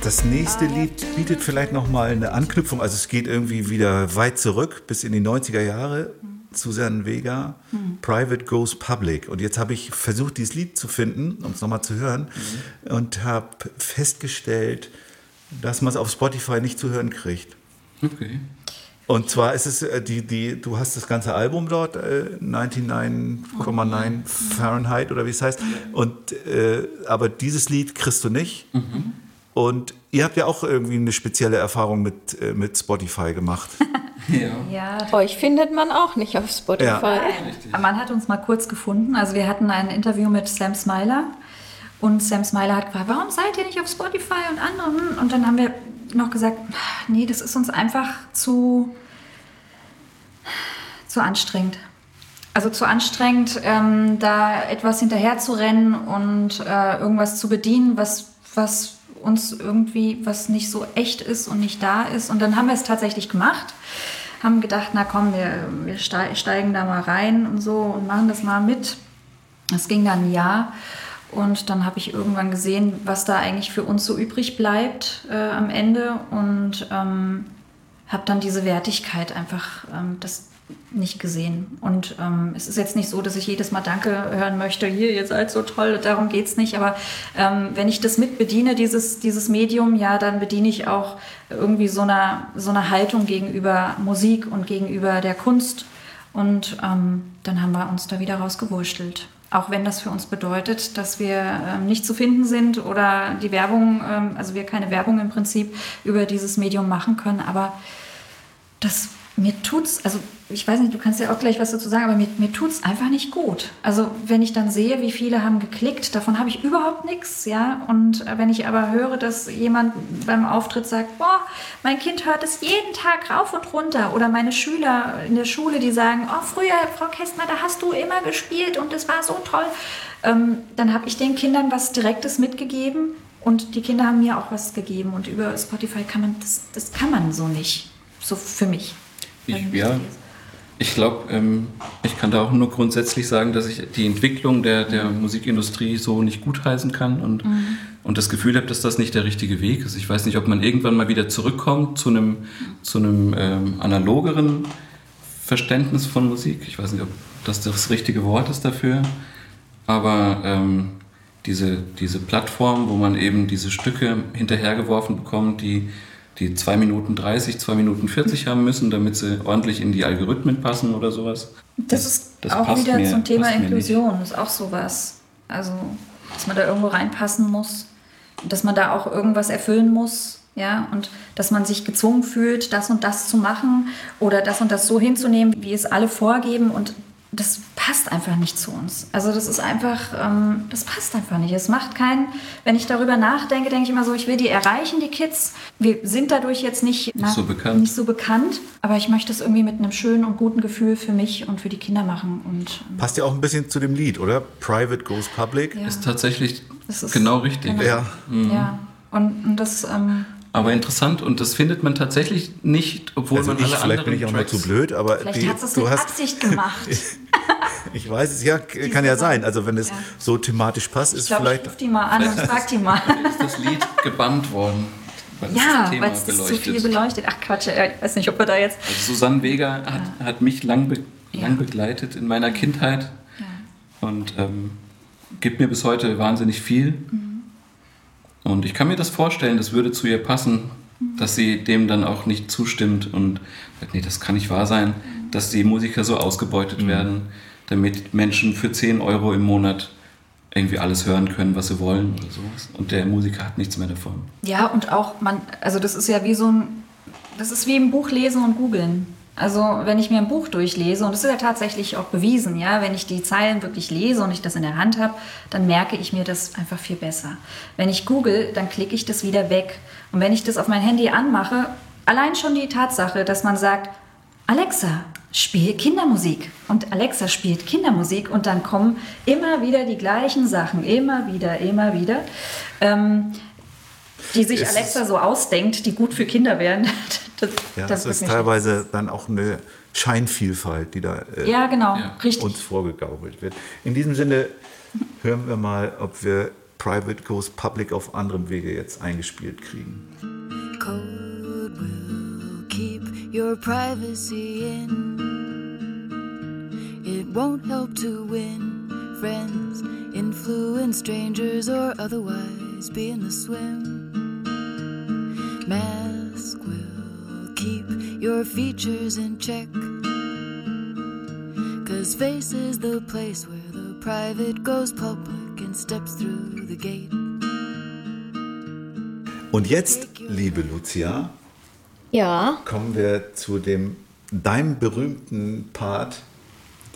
Das nächste Lied bietet vielleicht noch mal eine Anknüpfung. Also es geht irgendwie wieder weit zurück bis in die 90er Jahre. Susan Vega, Private Goes Public. Und jetzt habe ich versucht, dieses Lied zu finden, um es nochmal zu hören, und habe festgestellt, dass man es auf Spotify nicht zu hören kriegt. Okay. Und zwar ist es äh, die, die, du hast das ganze Album dort, äh, 99,9 Fahrenheit oder wie es heißt. Und äh, aber dieses Lied kriegst du nicht. Und ihr habt ja auch irgendwie eine spezielle Erfahrung mit, äh, mit Spotify gemacht. *laughs* Ja. Ja, Euch findet man auch nicht auf Spotify. Ja. Man hat uns mal kurz gefunden. Also wir hatten ein Interview mit Sam Smiler und Sam Smiler hat gefragt, warum seid ihr nicht auf Spotify und anderen? Und dann haben wir noch gesagt, nee, das ist uns einfach zu, zu anstrengend. Also zu anstrengend, ähm, da etwas hinterher zu rennen und äh, irgendwas zu bedienen, was, was uns irgendwie, was nicht so echt ist und nicht da ist. Und dann haben wir es tatsächlich gemacht, haben gedacht, na komm, wir, wir stei- steigen da mal rein und so und machen das mal mit. Das ging dann Jahr. Und dann habe ich irgendwann gesehen, was da eigentlich für uns so übrig bleibt äh, am Ende und ähm, habe dann diese Wertigkeit einfach ähm, das nicht gesehen. Und ähm, es ist jetzt nicht so, dass ich jedes Mal Danke hören möchte, hier, ihr seid so toll, darum geht es nicht. Aber ähm, wenn ich das mit bediene, dieses, dieses Medium, ja, dann bediene ich auch irgendwie so eine, so eine Haltung gegenüber Musik und gegenüber der Kunst. Und ähm, dann haben wir uns da wieder rausgewurschtelt. Auch wenn das für uns bedeutet, dass wir ähm, nicht zu finden sind oder die Werbung, ähm, also wir keine Werbung im Prinzip über dieses Medium machen können. Aber das mir tut's, also ich weiß nicht, du kannst ja auch gleich was dazu sagen, aber mir, mir tut's einfach nicht gut. Also wenn ich dann sehe, wie viele haben geklickt, davon habe ich überhaupt nichts, ja. Und wenn ich aber höre, dass jemand beim Auftritt sagt, boah, mein Kind hört es jeden Tag rauf und runter, oder meine Schüler in der Schule, die sagen, oh, früher, Frau Kästner, da hast du immer gespielt und es war so toll, ähm, dann habe ich den Kindern was Direktes mitgegeben. Und die Kinder haben mir auch was gegeben. Und über Spotify kann man, das, das kann man so nicht. So für mich. Ich, ja, ich glaube, ähm, ich kann da auch nur grundsätzlich sagen, dass ich die Entwicklung der, der Musikindustrie so nicht gutheißen kann und, und das Gefühl habe, dass das nicht der richtige Weg ist. Ich weiß nicht, ob man irgendwann mal wieder zurückkommt zu einem, zu einem ähm, analogeren Verständnis von Musik. Ich weiß nicht, ob das das richtige Wort ist dafür, aber ähm, diese, diese Plattform, wo man eben diese Stücke hinterhergeworfen bekommt, die die 2 Minuten 30, 2 Minuten 40 haben müssen, damit sie ordentlich in die Algorithmen passen oder sowas. Das ist das auch wieder mir- zum Thema Inklusion, ist auch sowas. Also, dass man da irgendwo reinpassen muss, dass man da auch irgendwas erfüllen muss, ja, und dass man sich gezwungen fühlt, das und das zu machen oder das und das so hinzunehmen, wie es alle vorgeben und das passt einfach nicht zu uns. Also das ist einfach, ähm, das passt einfach nicht. Es macht keinen, wenn ich darüber nachdenke, denke ich immer so, ich will die erreichen, die Kids. Wir sind dadurch jetzt nicht, na, so bekannt. nicht so bekannt, aber ich möchte es irgendwie mit einem schönen und guten Gefühl für mich und für die Kinder machen. Und ähm, Passt ja auch ein bisschen zu dem Lied, oder? Private goes public. ja, Ist tatsächlich Das ist- genau richtig. genau. Ja. ja. Und, und das, ähm, Aber interessant und das findet man tatsächlich nicht, obwohl Also man ich, alle vielleicht anderen bin ich auch Tracks zu blöd, aber vielleicht die, hat es du mit hast, Absicht gemacht. *laughs* ich weiß es, ja, kann ja sein. Also wenn es Ja. so thematisch passt, Ich ist glaube, ich vielleicht rufe die mal an und frag die mal. ist das Lied gebannt worden, weil es Ja, weil es zu viel beleuchtet. Ach Quatsch, äh, ich weiß nicht, ob wir da jetzt. Also Susanne Vega hat, hat mich lang, be lang begleitet in meiner Kindheit und ähm, gibt mir bis heute wahnsinnig viel. Und ich kann mir das vorstellen, das würde zu ihr passen, dass sie dem dann auch nicht zustimmt und sagt, nee, das kann nicht wahr sein, dass die Musiker so ausgebeutet werden, damit Menschen für 10 Euro im Monat irgendwie alles hören können, was sie wollen oder sowas. Und der Musiker hat nichts mehr davon. Ja, und auch man, also das ist ja wie so ein, das ist wie ein Buch lesen und googeln. Also wenn ich mir ein Buch durchlese, und das ist ja tatsächlich auch bewiesen, ja, wenn ich die Zeilen wirklich lese und ich das in der Hand habe, dann merke ich mir das einfach viel besser. Wenn ich google, dann klicke ich das wieder weg. Und wenn ich das auf mein Handy anmache, allein schon die Tatsache, dass man sagt, Alexa, spiel Kindermusik. Und Alexa spielt Kindermusik und dann kommen immer wieder die gleichen Sachen, immer wieder, immer wieder. Ähm, die sich Alexa so ausdenkt, die gut für Kinder wären. *laughs* Das, ja, das das ist teilweise dann auch eine Scheinvielfalt, die da äh, Ja, genau, uns vorgegaukelt wird. In diesem Sinne hören wir mal, ob wir Private Goes Public auf anderem Wege jetzt eingespielt kriegen. Code will keep your privacy in. It won't help to win friends, influence strangers, or otherwise be in the swim. Mask will keep your features in check. Cause face is the place where the private goes public and steps through the gate. Und jetzt, liebe Lucia, Ja, kommen wir zu dem deinem berühmten Part,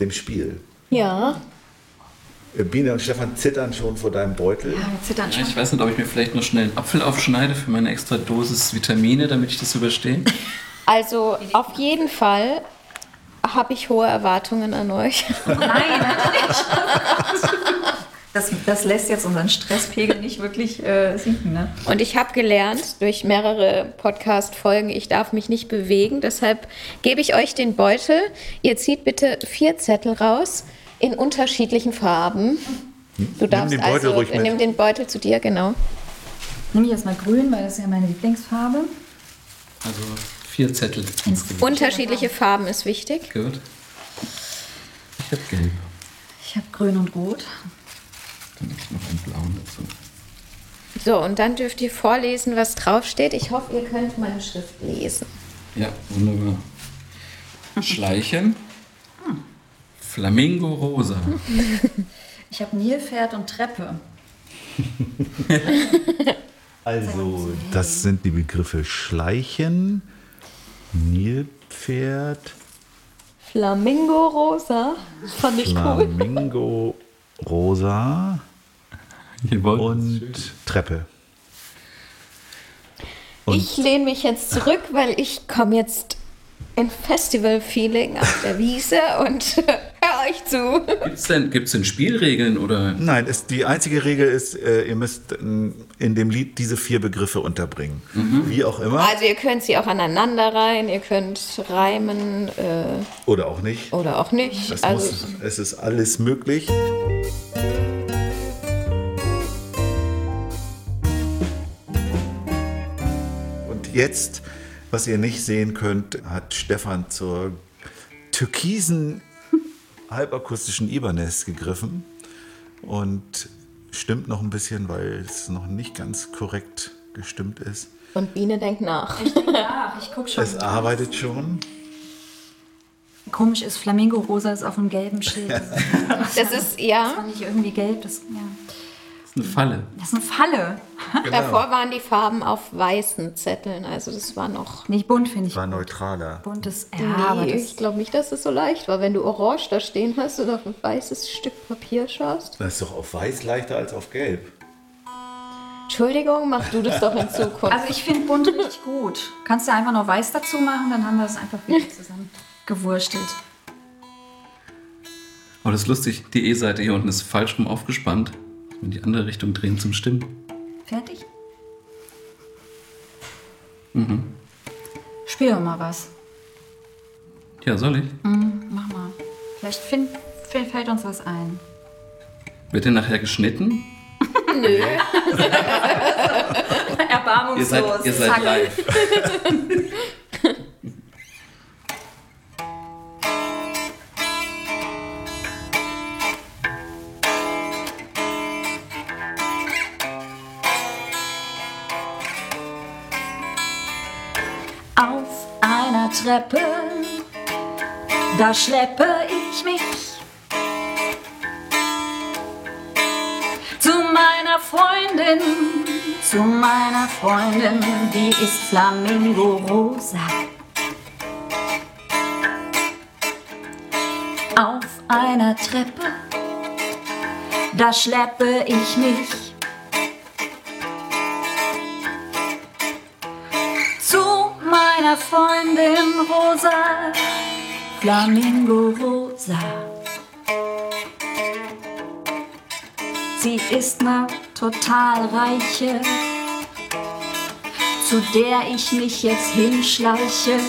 dem Spiel. ja. Biene und Stefan zittern schon vor deinem Beutel. Ja, wir zittern Ja, schon. ich weiß nicht, ob ich mir vielleicht noch schnell einen Apfel aufschneide für meine extra Dosis Vitamine, damit ich das überstehe. *laughs* Also auf jeden Fall habe ich hohe Erwartungen an euch. *laughs* Nein, natürlich. Das, das lässt jetzt unseren Stresspegel nicht wirklich äh, sinken. Ne? Und ich habe gelernt durch mehrere Podcast-Folgen, ich darf mich nicht bewegen. Deshalb gebe ich euch den Beutel. Ihr zieht bitte vier Zettel raus in unterschiedlichen Farben. Du darfst den Beutel also, ruhig mit. nimm den Beutel zu dir, genau. Nehme ich jetzt mal grün, weil das ist ja meine Lieblingsfarbe. Also vier Zettel. insgesamt. Unterschiedliche Farben ist wichtig. Gut. Ich habe gelb. Ich habe grün und rot. Dann habe ich noch einen blauen dazu. So, und dann dürft ihr vorlesen, was draufsteht. Ich hoffe, ihr könnt meine Schrift lesen. Ja, wunderbar. Schleichen. Flamingo rosa. *laughs* Ich habe Nilpferd und Treppe. *laughs* Also, das sind die Begriffe Schleichen, Nilpferd, Flamingo Rosa. Fand ich cool. Flamingo Rosa *laughs* und Treppe. Und Ich lehne mich jetzt zurück, weil ich komme jetzt in Festival-Feeling auf der Wiese und euch zu. Gibt es denn, gibt's denn Spielregeln oder Nein, es, die einzige Regel ist, äh, ihr müsst in, in dem Lied diese vier Begriffe unterbringen. Wie auch immer. Also ihr könnt sie auch aneinander rein, ihr könnt reimen äh, Oder auch nicht. oder auch nicht. Das also muss, es ist alles möglich. Und jetzt, was ihr nicht sehen könnt, hat Stefan zur türkisen halbakustischen Ibanez gegriffen und stimmt noch ein bisschen, weil es noch nicht ganz korrekt gestimmt ist. und Biene denkt nach. Ja, ich guck schon. Es arbeitet schon. Komisch ist, Flamingo Rosa ist auf einem gelben Schild. Das Das ist ja. war nicht irgendwie gelb, das, ja. Ist eine Falle? das ist eine Falle. *laughs* Davor waren die Farben auf weißen Zetteln, also das war noch. Nicht bunt, finde ich. War neutraler. Buntes. Ja, Nee, aber das, ich glaube nicht, dass es so leicht war. Wenn du orange da stehen hast und auf ein weißes Stück Papier schaust. Das ist doch auf weiß leichter als auf gelb. Entschuldigung, mach du das doch in *laughs* Zukunft. also ich finde bunt richtig gut. Kannst du einfach noch weiß dazu machen, dann haben wir das einfach wieder *laughs* zusammen gewurstelt. Aber das ist lustig, die E-Seite hier unten ist falsch rum aufgespannt. In die andere Richtung drehen zum Stimmen. Fertig? Mhm. Spiel doch mal was. Ja, soll ich? Mach mal. Vielleicht find, fällt uns was ein. Wird der nachher geschnitten? *laughs* Nö. *laughs* Erbarmungslos. Ihr seid, ihr seid live. *laughs* Treppe, da schleppe ich mich zu meiner Freundin, zu meiner Freundin, die ist Flamingo Rosa. Auf einer Treppe, da schleppe ich mich zu meiner Freundin Flamingo Rosa. Sie ist ne total reiche, zu der ich mich jetzt hinschleiche.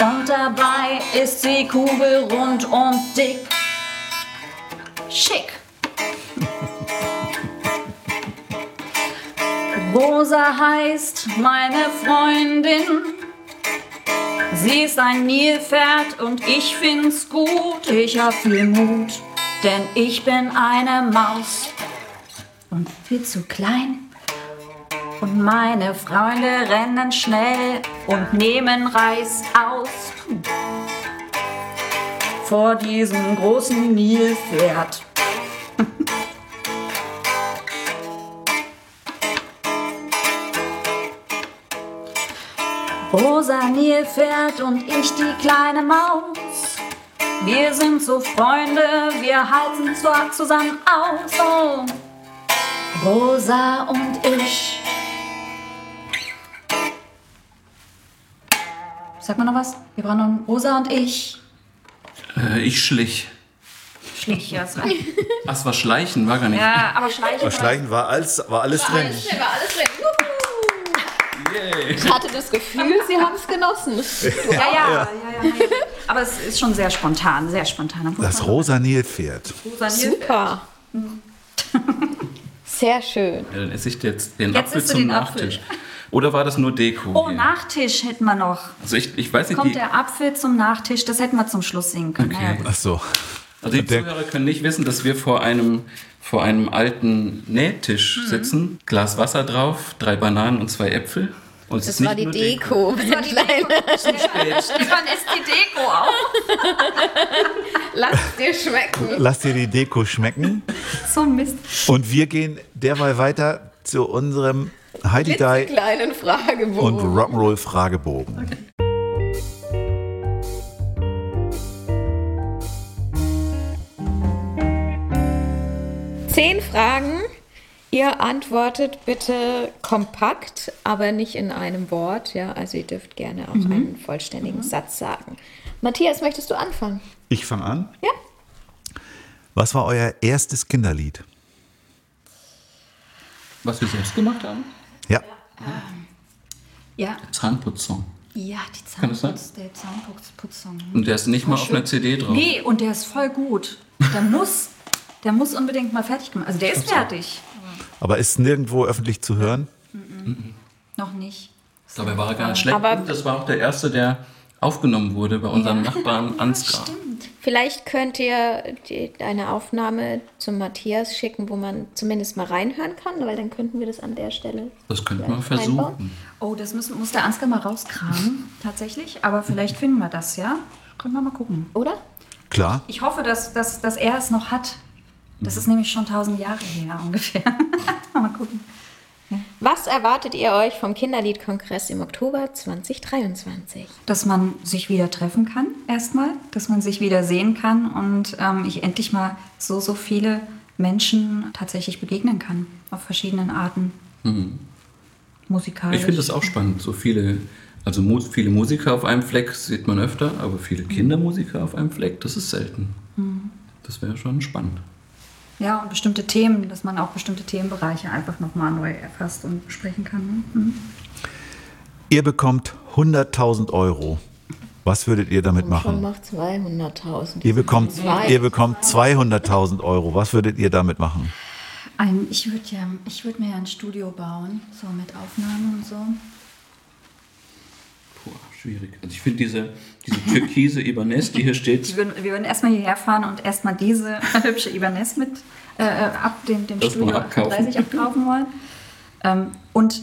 Und dabei ist sie kugelrund und dick. Schick. Rosa heißt meine Freundin. Sie ist ein Nilpferd und ich find's gut. Ich hab viel Mut, denn ich bin eine Maus und viel zu klein. Und meine Freunde rennen schnell und nehmen Reis aus. Vor diesem großen Nilpferd. Rosa Nilpferd und ich die kleine Maus. Wir sind so Freunde, wir halten zwar zusammen aus. Oh. Rosa und ich. Sag mal noch was? Wir brauchen noch ein Rosa und ich. Äh, ich schlich. Schlich, ja. so. Ach, es war Schleichen, war gar nicht. Ja, aber Schleichen. Aber Schleichen war alles, war alles drin. war alles drin. Ich hatte das Gefühl, sie haben es genossen. Ja, ja, ja, ja, ja. Aber es ist schon sehr spontan, sehr spontan. Das rosa Nilpferd. Rosa Nilpferd. Super. Sehr schön. Ja, dann esse ich jetzt den Jetzt Apfel zum den Apfel. Nachtisch. Oder war das nur Deko? Oh, hier? Nachtisch hätten wir noch. Also ich, ich weiß nicht, Kommt die, der Apfel zum Nachtisch, das hätten wir zum Schluss singen können. Okay. Ach so. also die Zuhörer können nicht wissen, dass wir vor einem, vor einem alten Nähtisch Mhm. sitzen. Glas Wasser drauf, drei Bananen und zwei Äpfel. Und es Das ist nicht war die Deko. Dann ist die Deko auch. *laughs* Lass dir schmecken. Lass dir die Deko schmecken. So Mist. Und wir gehen derweil weiter zu unserem Heidi Dai Kleinen Fragebogen. und Rock'n'Roll Fragebogen. Zehn Fragen. Ihr antwortet bitte kompakt, aber nicht in einem Wort. Ja, also ihr dürft gerne auch einen vollständigen Satz sagen. Matthias, möchtest du anfangen? Ich fange an. Ja. Was war euer erstes Kinderlied? Was wir selbst gemacht haben? Ja. Ja, Zahnputzsong. ja, die Kann das sein? Zahnputz, der Zahnputzsong. Und der ist nicht mal auf einer CD drauf. Nee, und der ist voll gut. Der *laughs* muss, der muss unbedingt mal fertig gemacht. Also der ist fertig. Aber ist nirgendwo öffentlich zu hören? Noch nicht. Dabei war er gar nicht schlecht. Aber- das war auch der erste, der aufgenommen wurde bei unserem Nachbarn *laughs* Ansgar. Vielleicht könnt ihr die, eine Aufnahme zum Matthias schicken, wo man zumindest mal reinhören kann, weil dann könnten wir das an der Stelle. Das könnte man Vielleicht einbauen? versuchen. Oh, das müssen, muss der Ansgar mal rauskramen, *laughs* tatsächlich. Aber vielleicht finden wir das, ja? Können wir mal gucken. Oder? Klar. Ich hoffe, dass, dass, dass er es noch hat. Das ist nämlich schon tausend Jahre her ungefähr. *laughs* mal gucken. Was erwartet ihr euch vom Kinderliedkongress im Oktober 2023? Dass man sich wieder treffen kann, erstmal. Dass man sich wieder sehen kann und ähm, ich endlich mal so, so viele Menschen tatsächlich begegnen kann. Auf verschiedenen Arten. Musikalisch. Ich finde das auch spannend. So viele, also mu viele Musiker auf einem Fleck sieht man öfter, aber viele Kindermusiker auf einem Fleck, das ist selten. Das wäre schon spannend. Ja, und bestimmte Themen, dass man auch bestimmte Themenbereiche einfach nochmal neu erfasst und besprechen kann. ne? Mhm. Ihr bekommt 100.000 Euro. Was würdet ihr damit Schon machen? noch 200.000. Ihr bekommt, Zwei. ihr bekommt 200.000 Euro. Was würdet ihr damit machen? Ein, ich würde ja, ich würde mir ja ein Studio bauen, so mit Aufnahmen und so. Schwierig. Also ich finde diese, diese türkise Ibanez, die hier steht, Die würden, wir würden erstmal hierher fahren und erstmal diese hübsche Ibanez mit äh, ab dem, dem Das Studio abkaufen. 30 abkaufen wollen. Ähm, und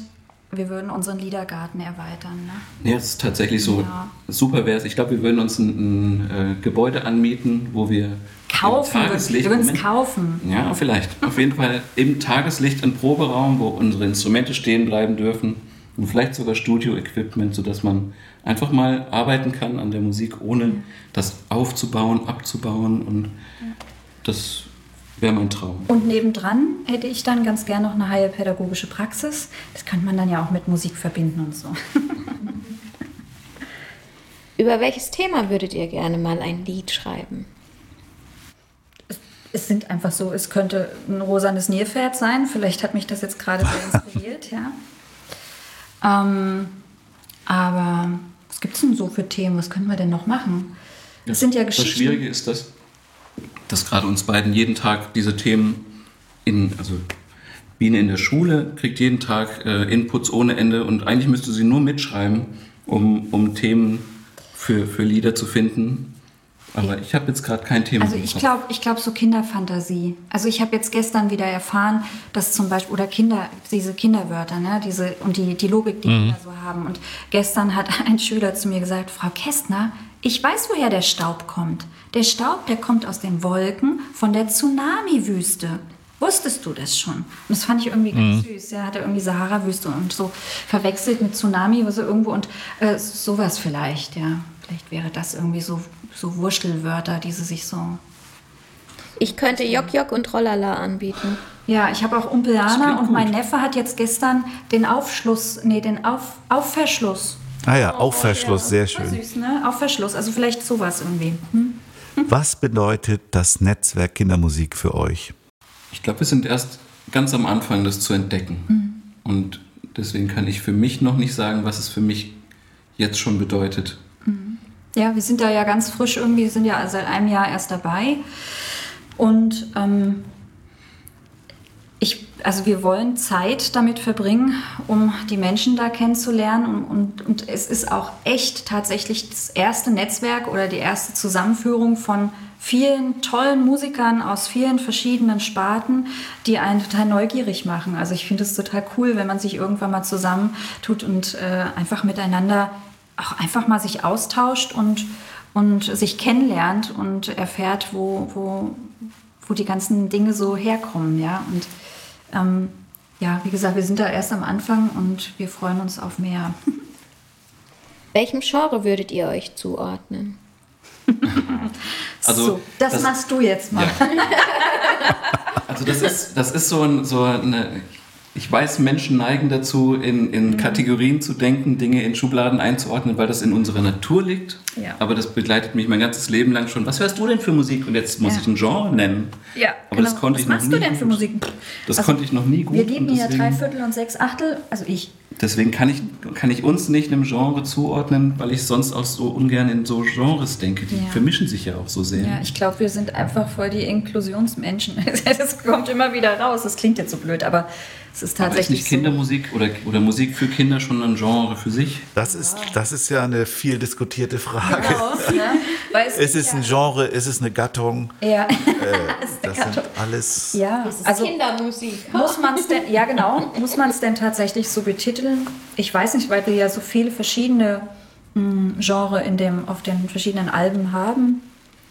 wir würden unseren Liedergarten erweitern. Ne? Ja, es ist tatsächlich so. Ja. Super wäre es. Ich glaube, wir würden uns ein, ein äh, Gebäude anmieten, wo wir Kaufen, Tageslicht. wir würden es kaufen. Ja, vielleicht. Auf jeden Fall im Tageslicht ein Proberaum, wo unsere Instrumente stehen bleiben dürfen und vielleicht sogar Studio-Equipment, sodass man einfach mal arbeiten kann an der Musik, ohne das aufzubauen, abzubauen und das wäre mein Traum. Und nebendran hätte ich dann ganz gern noch eine heilpädagogische Praxis. Das könnte man dann ja auch mit Musik verbinden und so. *laughs* Über welches Thema würdet ihr gerne mal ein Lied schreiben? Es sind einfach so, es könnte ein rosanes Nilpferd sein. Vielleicht hat mich das jetzt gerade sehr *laughs* inspiriert, ja. Ähm, aber was gibt es denn so für Themen? Was können wir denn noch machen? Es sind ja Das Geschichten. Schwierige ist, dass, dass gerade uns beiden jeden Tag diese Themen in, also Biene in der Schule kriegt jeden Tag äh, Inputs ohne Ende und eigentlich müsste sie nur mitschreiben, um, um Themen für, für Lieder zu finden. Aber ich habe jetzt gerade kein Thema. Also ich glaube, ich glaube so Kinderfantasie. Also ich habe jetzt gestern wieder erfahren, dass zum Beispiel oder Kinder diese Kinderwörter, ne, diese und die die Logik, die Kinder so haben. Und gestern hat *laughs* ein Schüler zu mir gesagt, Frau Kästner, ich weiß, woher der Staub kommt. Der Staub, der kommt aus den Wolken von der Tsunami-Wüste. Wusstest du das schon? Und das fand ich irgendwie ganz süß. Er hatte irgendwie Sahara-Wüste und so verwechselt mit Tsunami, was irgendwo und äh, sowas vielleicht, ja. Vielleicht wäre das irgendwie so, so Wurschtelwörter, die sie sich so. Ich könnte Jok Jok und Rollala anbieten. Ja, ich habe auch Umpelana und mein. Neffe hat jetzt gestern den Aufschluss, nee, den Auf, Aufverschluss. Ah ja, Aufverschluss, sehr Voll schön. süß, ne? Aufverschluss, also vielleicht sowas irgendwie. Hm? Was bedeutet das Netzwerk Kindermusik für euch? Ich glaube, wir sind erst ganz am Anfang, das zu entdecken. Und deswegen kann ich für mich noch nicht sagen, was es für mich jetzt schon bedeutet. Ja, wir sind da ja ganz frisch irgendwie, sind ja seit einem Jahr erst dabei. Und ähm, ich, also wir wollen Zeit damit verbringen, um die Menschen da kennenzulernen. Und, und, und es ist auch echt tatsächlich das erste Netzwerk oder die erste Zusammenführung von vielen tollen Musikern aus vielen verschiedenen Sparten, die einen total neugierig machen. Also ich finde es total cool, wenn man sich irgendwann mal zusammentut und äh, einfach miteinander auch einfach mal sich austauscht und, und sich kennenlernt und erfährt, wo, wo, wo die ganzen Dinge so herkommen. Ja? Und ähm, ja, wie gesagt, wir sind da erst am Anfang und wir freuen uns auf mehr. *laughs* Welchem Genre würdet ihr euch zuordnen? *laughs* Also, so, das, das- machst du jetzt mal. Ja. Also das ist, das ist so, ein, so eine, ich weiß, Menschen neigen dazu, in, in Mhm. Kategorien zu denken, Dinge in Schubladen einzuordnen, weil das in unserer Natur liegt. Ja. Aber das begleitet mich mein ganzes Leben lang schon. Was hörst du denn für Musik? Und jetzt muss Ja. ich ein Genre nennen. Ja, Aber das konnte Was ich noch machst nie du denn für gut. Musik? Das Also, konnte ich noch nie gut. Wir leben und hier drei Viertel und sechs Achtel, also ich. Deswegen kann ich, kann ich uns nicht einem Genre zuordnen, weil ich sonst auch so ungern in so Genres denke. Die Ja. vermischen sich ja auch so sehr. Ja, ich glaube, wir sind einfach voll die Inklusionsmenschen. *laughs* Das kommt immer wieder raus. Das klingt jetzt so blöd, aber es ist Aber ist tatsächlich nicht Kindermusik oder, oder Musik für Kinder schon ein Genre für sich? Das ist, das ist ja eine viel diskutierte Frage. so. Ne? Weil es *laughs* Ist es ein Genre? Ist es eine Gattung? ja. Äh, *laughs* das sind alles. ja, Das ist also Kindermusik. muss man es denn, ja genau, muss man es denn tatsächlich so betiteln? Ich weiß nicht, weil wir ja so viele verschiedene mh, Genre in dem, auf den verschiedenen Alben haben.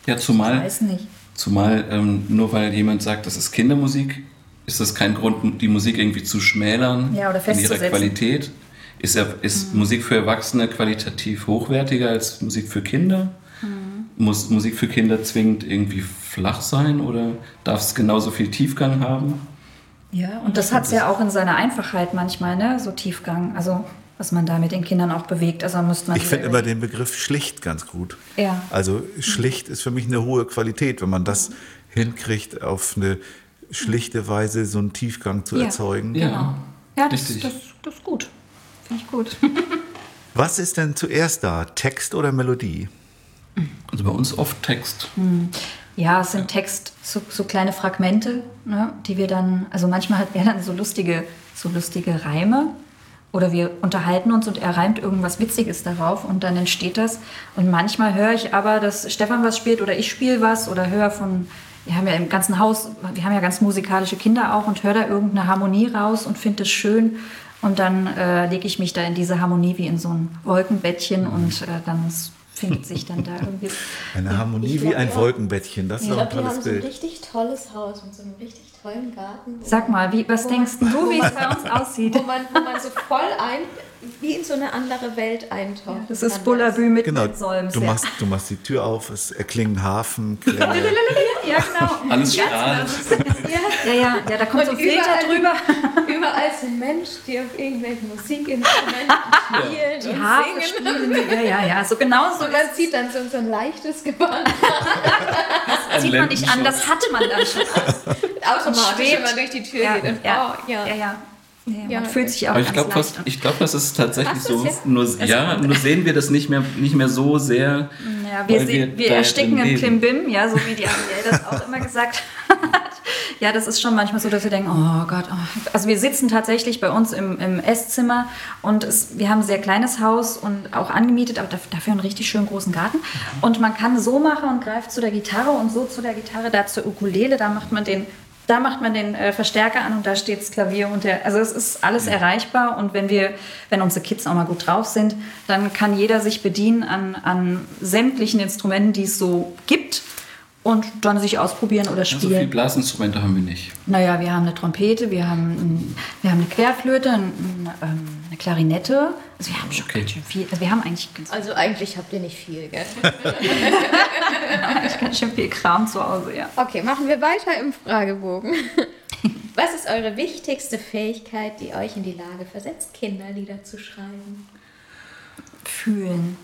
Ja, Ich zumal, weiß nicht. zumal ähm, nur weil jemand sagt, das ist Kindermusik, ist das kein Grund, die Musik irgendwie zu schmälern Ja, oder in ihrer. Qualität. Ist, ja, ist Musik für Erwachsene qualitativ hochwertiger als Musik für Kinder? Muss Musik für Kinder zwingend irgendwie flach sein oder darf es genauso viel Tiefgang haben? Ja, und das hat es ja auch in seiner Einfachheit manchmal, ne? so Tiefgang. Also, was man da mit den Kindern auch bewegt. Also, müsste man Ich finde immer den Begriff schlicht ganz gut. Ja. Also schlicht ist für mich eine hohe Qualität, wenn man das hinkriegt, auf eine schlichte Weise so einen Tiefgang zu Ja. erzeugen. Genau. Ja, das, das, das ist gut. Finde ich gut. *laughs* Was ist denn zuerst da? Text oder Melodie? Also bei uns oft Text. Ja, es sind Text, so, so kleine Fragmente, ne, die wir dann, also manchmal hat er dann so lustige, so lustige Reime. Oder wir unterhalten uns und er reimt irgendwas Witziges darauf und dann entsteht das. Und manchmal höre ich aber, dass Stefan was spielt oder ich spiele was oder höre von, wir haben ja im ganzen Haus, wir haben ja ganz musikalische Kinder auch und höre da irgendeine Harmonie raus und finde es schön. Und dann äh, lege ich mich da in diese Harmonie wie in so ein Wolkenbettchen und äh, dann findet sich dann da *laughs* irgendwie. Eine Harmonie ich wie glaub, ein ja. Wolkenbettchen, das ist doch ein glaube, die tolles haben so ein Bild. richtig tolles Haus mit so einem richtig tollen Garten. Sag mal, wie, was denkst man- du, wie es bei *laughs* uns aussieht? Wo man, wo man so voll ein, wie in so eine andere Welt eintaucht. Das ist Bullabü mit Genau, mit Solms. du machst, du machst die Tür auf, es erklingen Hafen. *laughs* Ja, genau. Alles strahlt. Ja, ja, ja, da kommt so ein Filter überall- drüber. *laughs* Überall sind Menschen, die auf irgendwelchen Musikinstrumenten spielen Die Harfe singen. spielen. Ja, ja, ja, so genau so. Und man sieht dann so, so ein leichtes Gewand. Das sieht man nicht an, das hatte man dann schon. Automatisch, wenn man durch die Tür Ja, geht. Und, ja, oh, ja. ja, ja. Ja, man fühlt sich auch Aber ich glaube, leicht an. ich glaub, das ist tatsächlich so. Nur, ja, nur sehen wir das nicht mehr, nicht mehr so sehr. Ja, wir, weil se- wir da ersticken im. Klimbim, ja, so wie die Ariel das auch immer gesagt hat. Ja, das ist schon manchmal so, dass wir denken, oh Gott. Oh. Also wir sitzen tatsächlich bei uns im, im Esszimmer und es, wir haben ein sehr kleines Haus und auch angemietet, aber daf- dafür einen richtig schönen großen Garten. Und man kann so machen und greift zu der Gitarre und so zu der Gitarre, da zur Ukulele, da macht man den, da macht man den äh, Verstärker an und da steht das Klavier und der, also es ist alles erreichbar und wenn wir, wenn unsere Kids auch mal gut drauf sind, dann kann jeder sich bedienen an, an sämtlichen Instrumenten, die es so gibt und dann sich ausprobieren oder Ja, so viele spielen. Blasinstrumente haben wir nicht. Naja, wir haben eine Trompete, wir haben, ein, wir haben eine Querflöte, ein, ein, ähm, eine Klarinette. Also wir haben schon Okay. ganz schön viel. Also wir haben eigentlich ganz, Also eigentlich habt ihr nicht viel, gell? eigentlich *laughs* ganz schön viel Kram zu Hause, ja. Okay, machen wir weiter im Fragebogen. *laughs* Was ist eure wichtigste Fähigkeit, die euch in die Lage versetzt, Kinderlieder zu schreiben? Fühlen.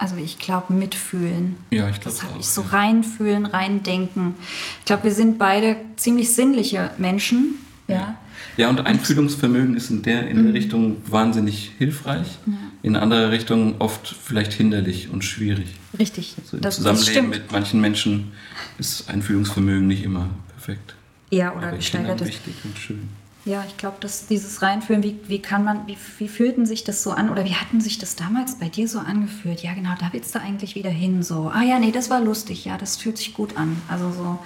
Also ich glaube mitfühlen. Ja, ich glaube Das habe ich so ja. reinfühlen, reindenken. Ich glaube, wir sind beide ziemlich sinnliche Menschen. Ja. Ja, und Einfühlungsvermögen ist in der, Mhm. in der Richtung wahnsinnig hilfreich, in anderer Richtung oft vielleicht hinderlich und schwierig. Richtig. So im das, das Zusammenleben stimmt. mit manchen Menschen ist Einfühlungsvermögen nicht immer perfekt. Ja, oder gesteigert ist. wichtig und schön. Ja, ich glaube, dass dieses Reinfühlen, wie, wie kann man, wie, wie fühlten sich das so an oder wie hatten sich das damals bei dir so angefühlt? Ja, genau, da willst du eigentlich wieder hin. So, ah ja, nee, das war lustig, ja, das fühlt sich gut an. Also so,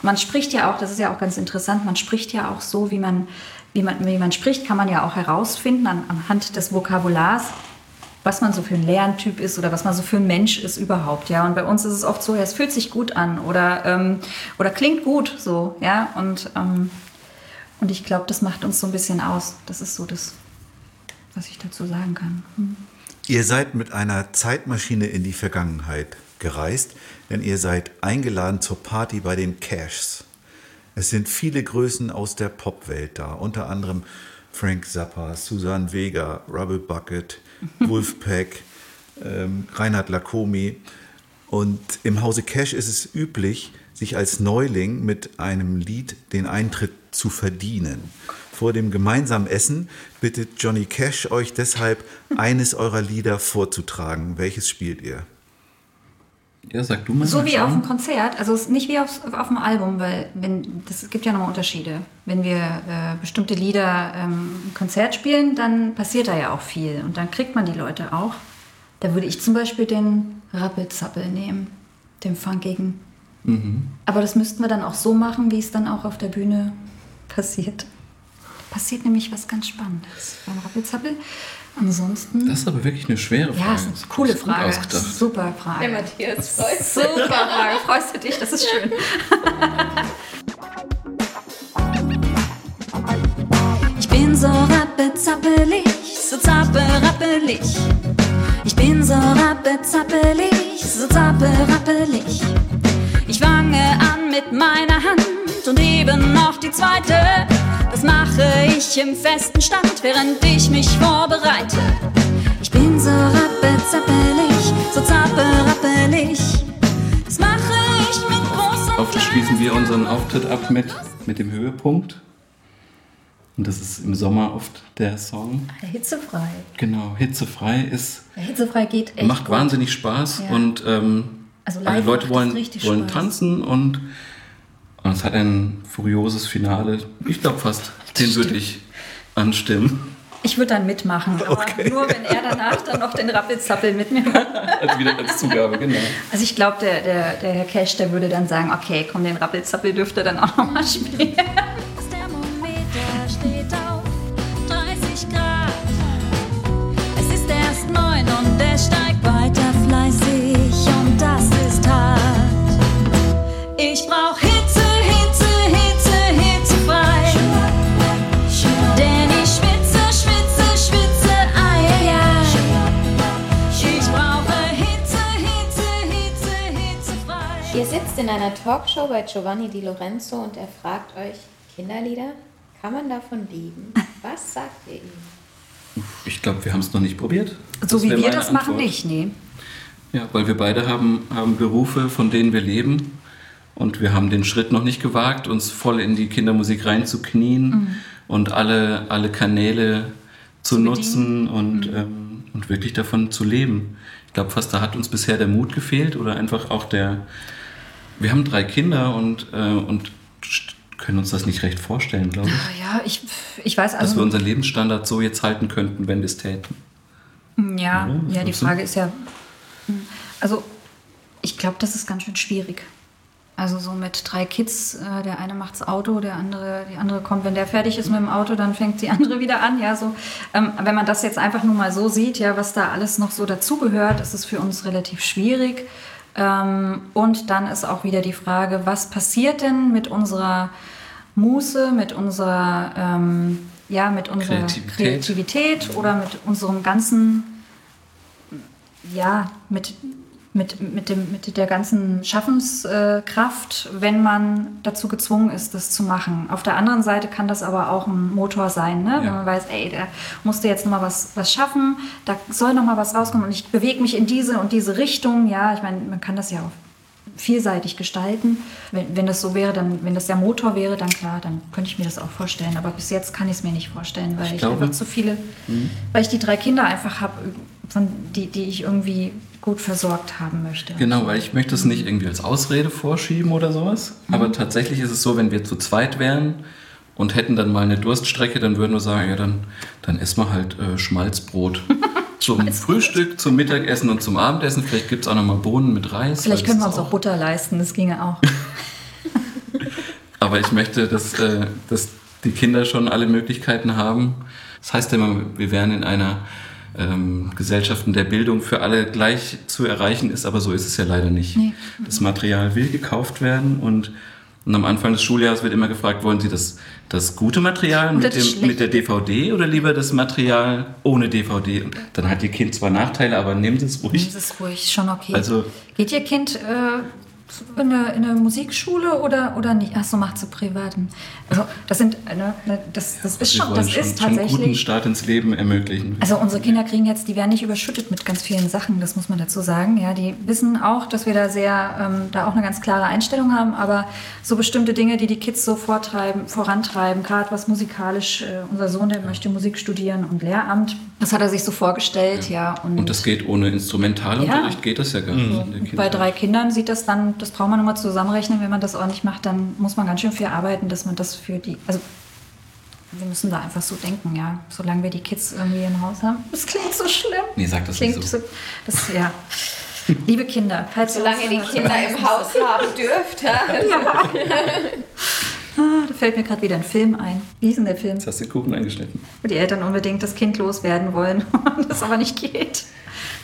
man spricht ja auch, das ist ja auch ganz interessant, man spricht ja auch so, wie man, wie man, wie man spricht, kann man ja auch herausfinden an, anhand des Vokabulars, was man so für ein Lerntyp ist oder was man so für ein Mensch ist überhaupt, ja. Und bei uns ist es oft so, ja, es fühlt sich gut an oder, ähm, oder klingt gut, so, ja. Und ähm, Und ich glaube, das macht uns so ein bisschen aus. Das ist so das, was ich dazu sagen kann. Hm. Ihr seid mit einer Zeitmaschine in die Vergangenheit gereist, denn ihr seid eingeladen zur Party bei den Cashs. Es sind viele Größen aus der Popwelt da, unter anderem Frank Zappa, Susan Vega, Rubble Bucket, *laughs* Wolfpack, ähm, Reinhard Lacomi. Und im Hause Cash ist es üblich, sich als Neuling mit einem Lied den Eintritt zu verdienen. Vor dem gemeinsamen Essen bittet Johnny Cash euch deshalb, eines eurer Lieder vorzutragen. Welches spielt ihr? Ja, sag du mal. So wie auf dem Konzert, also nicht wie auf, auf dem Album, weil wenn, das es gibt ja nochmal Unterschiede. Wenn wir äh, bestimmte Lieder ähm, im Konzert spielen, dann passiert da ja auch viel und dann kriegt man die Leute auch. Da würde ich zum Beispiel den Rappelzappel nehmen, den funkigen. Aber das müssten wir dann auch so machen, wie es dann auch auf der Bühne passiert. Passiert nämlich was ganz Spannendes beim Rappelzappel. Ansonsten. Das ist aber wirklich eine schwere Frage. ja, ist eine coole ist Frage. Ausgedacht. Super Frage. Der Matthias freut sich. Super Frage. Freust du dich? Das ist schön. *laughs* Ich bin so rappezappelig, so zapperappelig. Ich bin so rappezappelig, so zapperappelig. Ich fange an mit meiner Hand und eben noch die zweite. Das mache ich im festen Stand, während ich mich vorbereite. Ich bin so rappezappelig, so zapperappelig. Das mache ich mit großem Oft schließen wir unseren Auftritt ab mit, mit dem Höhepunkt. Und das ist im Sommer oft der Song. Hitzefrei. Genau, hitzefrei ist, hitzefrei geht echt. macht gut. wahnsinnig Spaß Ja. und ähm, Also alle live Leute macht wollen, wollen Spaß. tanzen und, und es hat ein furioses Finale. Ich glaube fast, den würde ich anstimmen. Ich würde dann mitmachen, aber nur wenn er danach dann noch den Rappelzappel mit mir macht. *laughs* Als wieder als Zugabe, genau. Also ich glaube, der, der, der Herr Cash, der würde dann sagen, okay, komm, den Rappelzappel dürfte dann auch noch mal spielen. In einer Talkshow bei Giovanni Di Lorenzo und er fragt euch, Kinderlieder, kann man davon lieben? Was sagt ihr ihm? Ich glaube, wir haben es noch nicht probiert. So Das wie wir das machen, Antwort. nicht, nee. Ja, weil wir beide haben, haben Berufe, von denen wir leben. Und wir haben den Schritt noch nicht gewagt, uns voll in die Kindermusik reinzuknien Mhm. und alle, alle Kanäle zu, nutzen und, ähm, und wirklich davon zu leben. Ich glaube fast, da hat uns bisher der Mut gefehlt oder einfach auch der. Wir haben drei Kinder und, äh, und können uns das nicht recht vorstellen, glaube ich. Ja, ich, ich weiß Dass wir also. unseren Lebensstandard so jetzt halten könnten, wenn wir es täten. Ja, Oder? Ja, die? Frage ist ja. Also, ich glaube, das ist ganz schön schwierig. Also so mit drei Kids, äh, der eine macht's Auto, der andere, die andere kommt, wenn der fertig ist mit dem Auto, dann fängt die *laughs* andere wieder an. Ja, so. Ähm, wenn man das jetzt einfach nur mal so sieht, ja, was da alles noch so dazugehört, ist es für uns relativ schwierig. Ähm, und dann ist auch wieder die Frage, was passiert denn mit unserer Muße, mit unserer, ähm, ja, mit unserer Kreativität. Kreativität oder mit unserem ganzen ja, mit, mit, mit, dem, mit der ganzen Schaffenskraft, wenn man dazu gezwungen ist, das zu machen. Auf der anderen Seite kann das aber auch ein Motor sein, ne? wenn Ja. man weiß, ey, da musste jetzt nochmal was, was schaffen, da soll nochmal was rauskommen und ich bewege mich in diese und diese Richtung. Ja, ich meine, man kann das ja auch vielseitig gestalten. Wenn, wenn das so wäre, dann, wenn das der Motor wäre, dann klar, dann könnte ich mir das auch vorstellen. Aber bis jetzt kann ich es mir nicht vorstellen, weil ich, glaube- Mhm. einfach zu viele, weil ich die drei Kinder einfach habe, die, die ich irgendwie gut versorgt haben möchte. Genau, weil ich möchte es nicht irgendwie als Ausrede vorschieben oder sowas. Aber tatsächlich ist es so, wenn wir zu zweit wären und hätten dann mal eine Durststrecke, dann würden wir sagen, ja, dann, dann essen wir halt äh, Schmalzbrot. *laughs* Zum Frühstück, zum Mittagessen und zum Abendessen. Vielleicht gibt es auch noch mal Bohnen mit Reis. Vielleicht können wir uns auch Butter leisten, das ginge auch. *laughs* Aber ich möchte, dass, äh, dass die Kinder schon alle Möglichkeiten haben. Das heißt immer, wir wären in einer ähm, Gesellschaft, in der Bildung für alle gleich zu erreichen ist, aber so ist es ja leider nicht. Nee. Das Material will gekauft werden und Und am Anfang des Schuljahres wird immer gefragt, wollen Sie das, das gute Material mit, dem, mit der DVD oder lieber das Material ohne DVD? Und dann hat Ihr Kind zwar Nachteile, aber nehmen Sie es ruhig. Das ist ruhig, schon okay. Also- Geht Ihr Kind äh, in, eine, in eine Musikschule oder, oder nicht? Achso, macht sie privaten. Also das sind, eine, eine, das, das ist schon, das schon, ist schon einen guten tatsächlich. Start ins Leben ermöglichen. Also unsere Kinder kriegen jetzt, die werden nicht überschüttet mit ganz vielen Sachen, das muss man dazu sagen. Ja, die wissen auch, dass wir da sehr, ähm, da auch eine ganz klare Einstellung haben, aber so bestimmte Dinge, die die Kids so vortreiben, vorantreiben, gerade was musikalisch, äh, unser Sohn, der möchte Musik studieren und Lehramt, das hat er sich so vorgestellt, ja. und, Und das geht ohne Instrumentalunterricht, Ja. geht das ja gar nicht. der bei drei Kindern sieht das dann, das braucht man nur mal zusammenrechnen, wenn man das ordentlich macht, dann muss man ganz schön viel arbeiten, dass man das für die, also wir müssen da einfach so denken, ja. Solange wir die Kids irgendwie im Haus haben. Das klingt so schlimm. Nee, sag das klingt nicht so. so. Das, ja. Liebe Kinder, falls Solange ihr die Kinder im Haus haben dürft. Ja. *laughs* Ah, da fällt mir gerade wieder ein Film ein. Wie ist denn der Film? Jetzt hast du den Kuchen eingeschnitten. Wo die Eltern unbedingt das Kind loswerden wollen *laughs* und das aber nicht geht.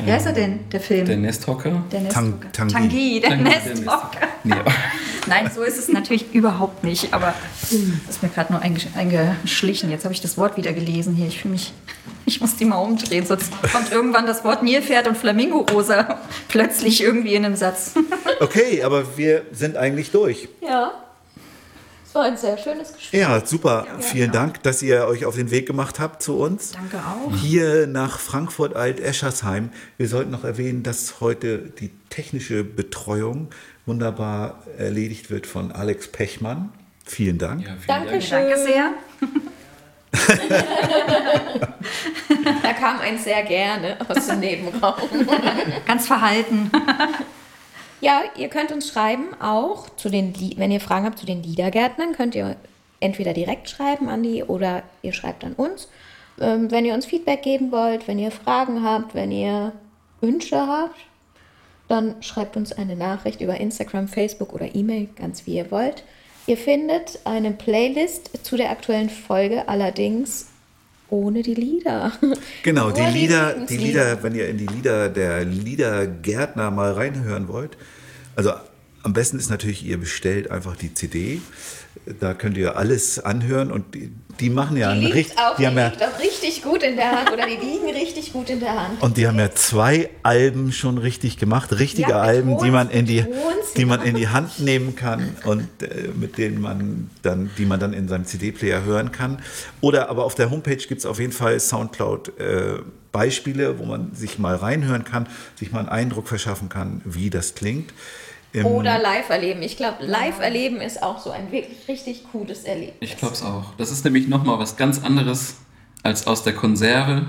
Wie heißt er denn, der Film? Der Nesthocker? der Tang- Nesthocker. Tanguy, der Tanguy, der Nesthocker. Nee, *laughs* Nein, so ist es natürlich überhaupt nicht. Aber das ist mir gerade nur eingesch- eingeschlichen. Jetzt habe ich das Wort wieder gelesen hier. Ich fühle mich, *laughs* ich muss die mal umdrehen. Sonst kommt irgendwann das Wort Nilpferd und Flamingo-Rosa plötzlich irgendwie in einem Satz. Okay, aber wir sind eigentlich durch. ja. Es war ein sehr schönes Gespräch. Ja, super. Vielen Dank, dass ihr euch auf den Weg gemacht habt zu uns. Danke auch. Hier nach Frankfurt Alt-Eschersheim. Wir sollten noch erwähnen, dass heute die technische Betreuung wunderbar erledigt wird von Alex Pechmann. Vielen Dank. Ja, vielen Dank. Dankeschön. Danke sehr. *laughs* Da kam ein sehr gerne aus dem Nebenraum. Ganz verhalten. *laughs* Ja, ihr könnt uns schreiben, auch zu den, wenn ihr Fragen habt zu den Liedergärtnern, könnt ihr entweder direkt schreiben an die oder ihr schreibt an uns. Ähm, wenn ihr uns Feedback geben wollt, wenn ihr Fragen habt, wenn ihr Wünsche habt, dann schreibt uns eine Nachricht über Instagram, Facebook oder E-Mail, ganz wie ihr wollt. Ihr findet eine Playlist zu der aktuellen Folge, allerdings ohne die Lieder. *laughs* Genau, die Lieder, die. Lieder, wenn ihr in die Lieder der Liedergärtner mal reinhören wollt. Also am besten ist natürlich, ihr bestellt einfach die CD. Da könnt ihr alles anhören und die, die machen ja Die einen liegt richt- auch, die die haben ja, liegt auch richtig gut in der Hand oder die liegen richtig gut in der Hand. und die haben ja zwei Alben schon richtig gemacht, richtige Ja, Alben, die man in die, die man ja. in die Hand nehmen kann und äh, mit denen man dann, die man dann in seinem CD-Player hören kann. Oder aber auf der Homepage gibt es auf jeden Fall Soundcloud äh, Beispiele, wo man sich mal reinhören kann, sich mal einen Eindruck verschaffen kann, wie das klingt. Im- Oder live erleben. Ich glaube, live erleben ist auch so ein wirklich richtig cooles Erlebnis. Ich glaube es auch. Das ist nämlich nochmal was ganz anderes als aus der Konserve.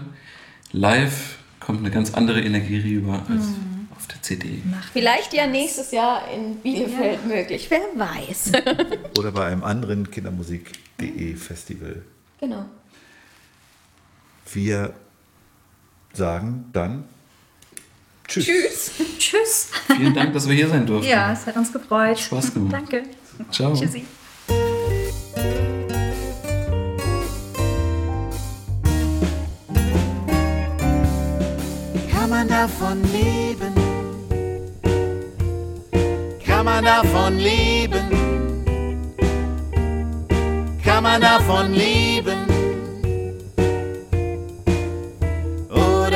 Live kommt eine ganz andere Energie rüber als auf der CD. Vielleicht ja nächstes Jahr in Bielefeld möglich. Wer weiß. *laughs* oder bei einem anderen Kindermusik.de Festival. genau. Wir sagen dann Tschüss. Tschüss. *laughs* Tschüss. Vielen Dank, dass wir hier sein durften. Ja, es hat uns gefreut. Spaß gemacht. Danke. Ciao. Tschüssi. Kann man davon leben? Kann man davon leben? Kann man davon leben?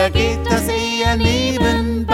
Oder geht das eher nebenbei?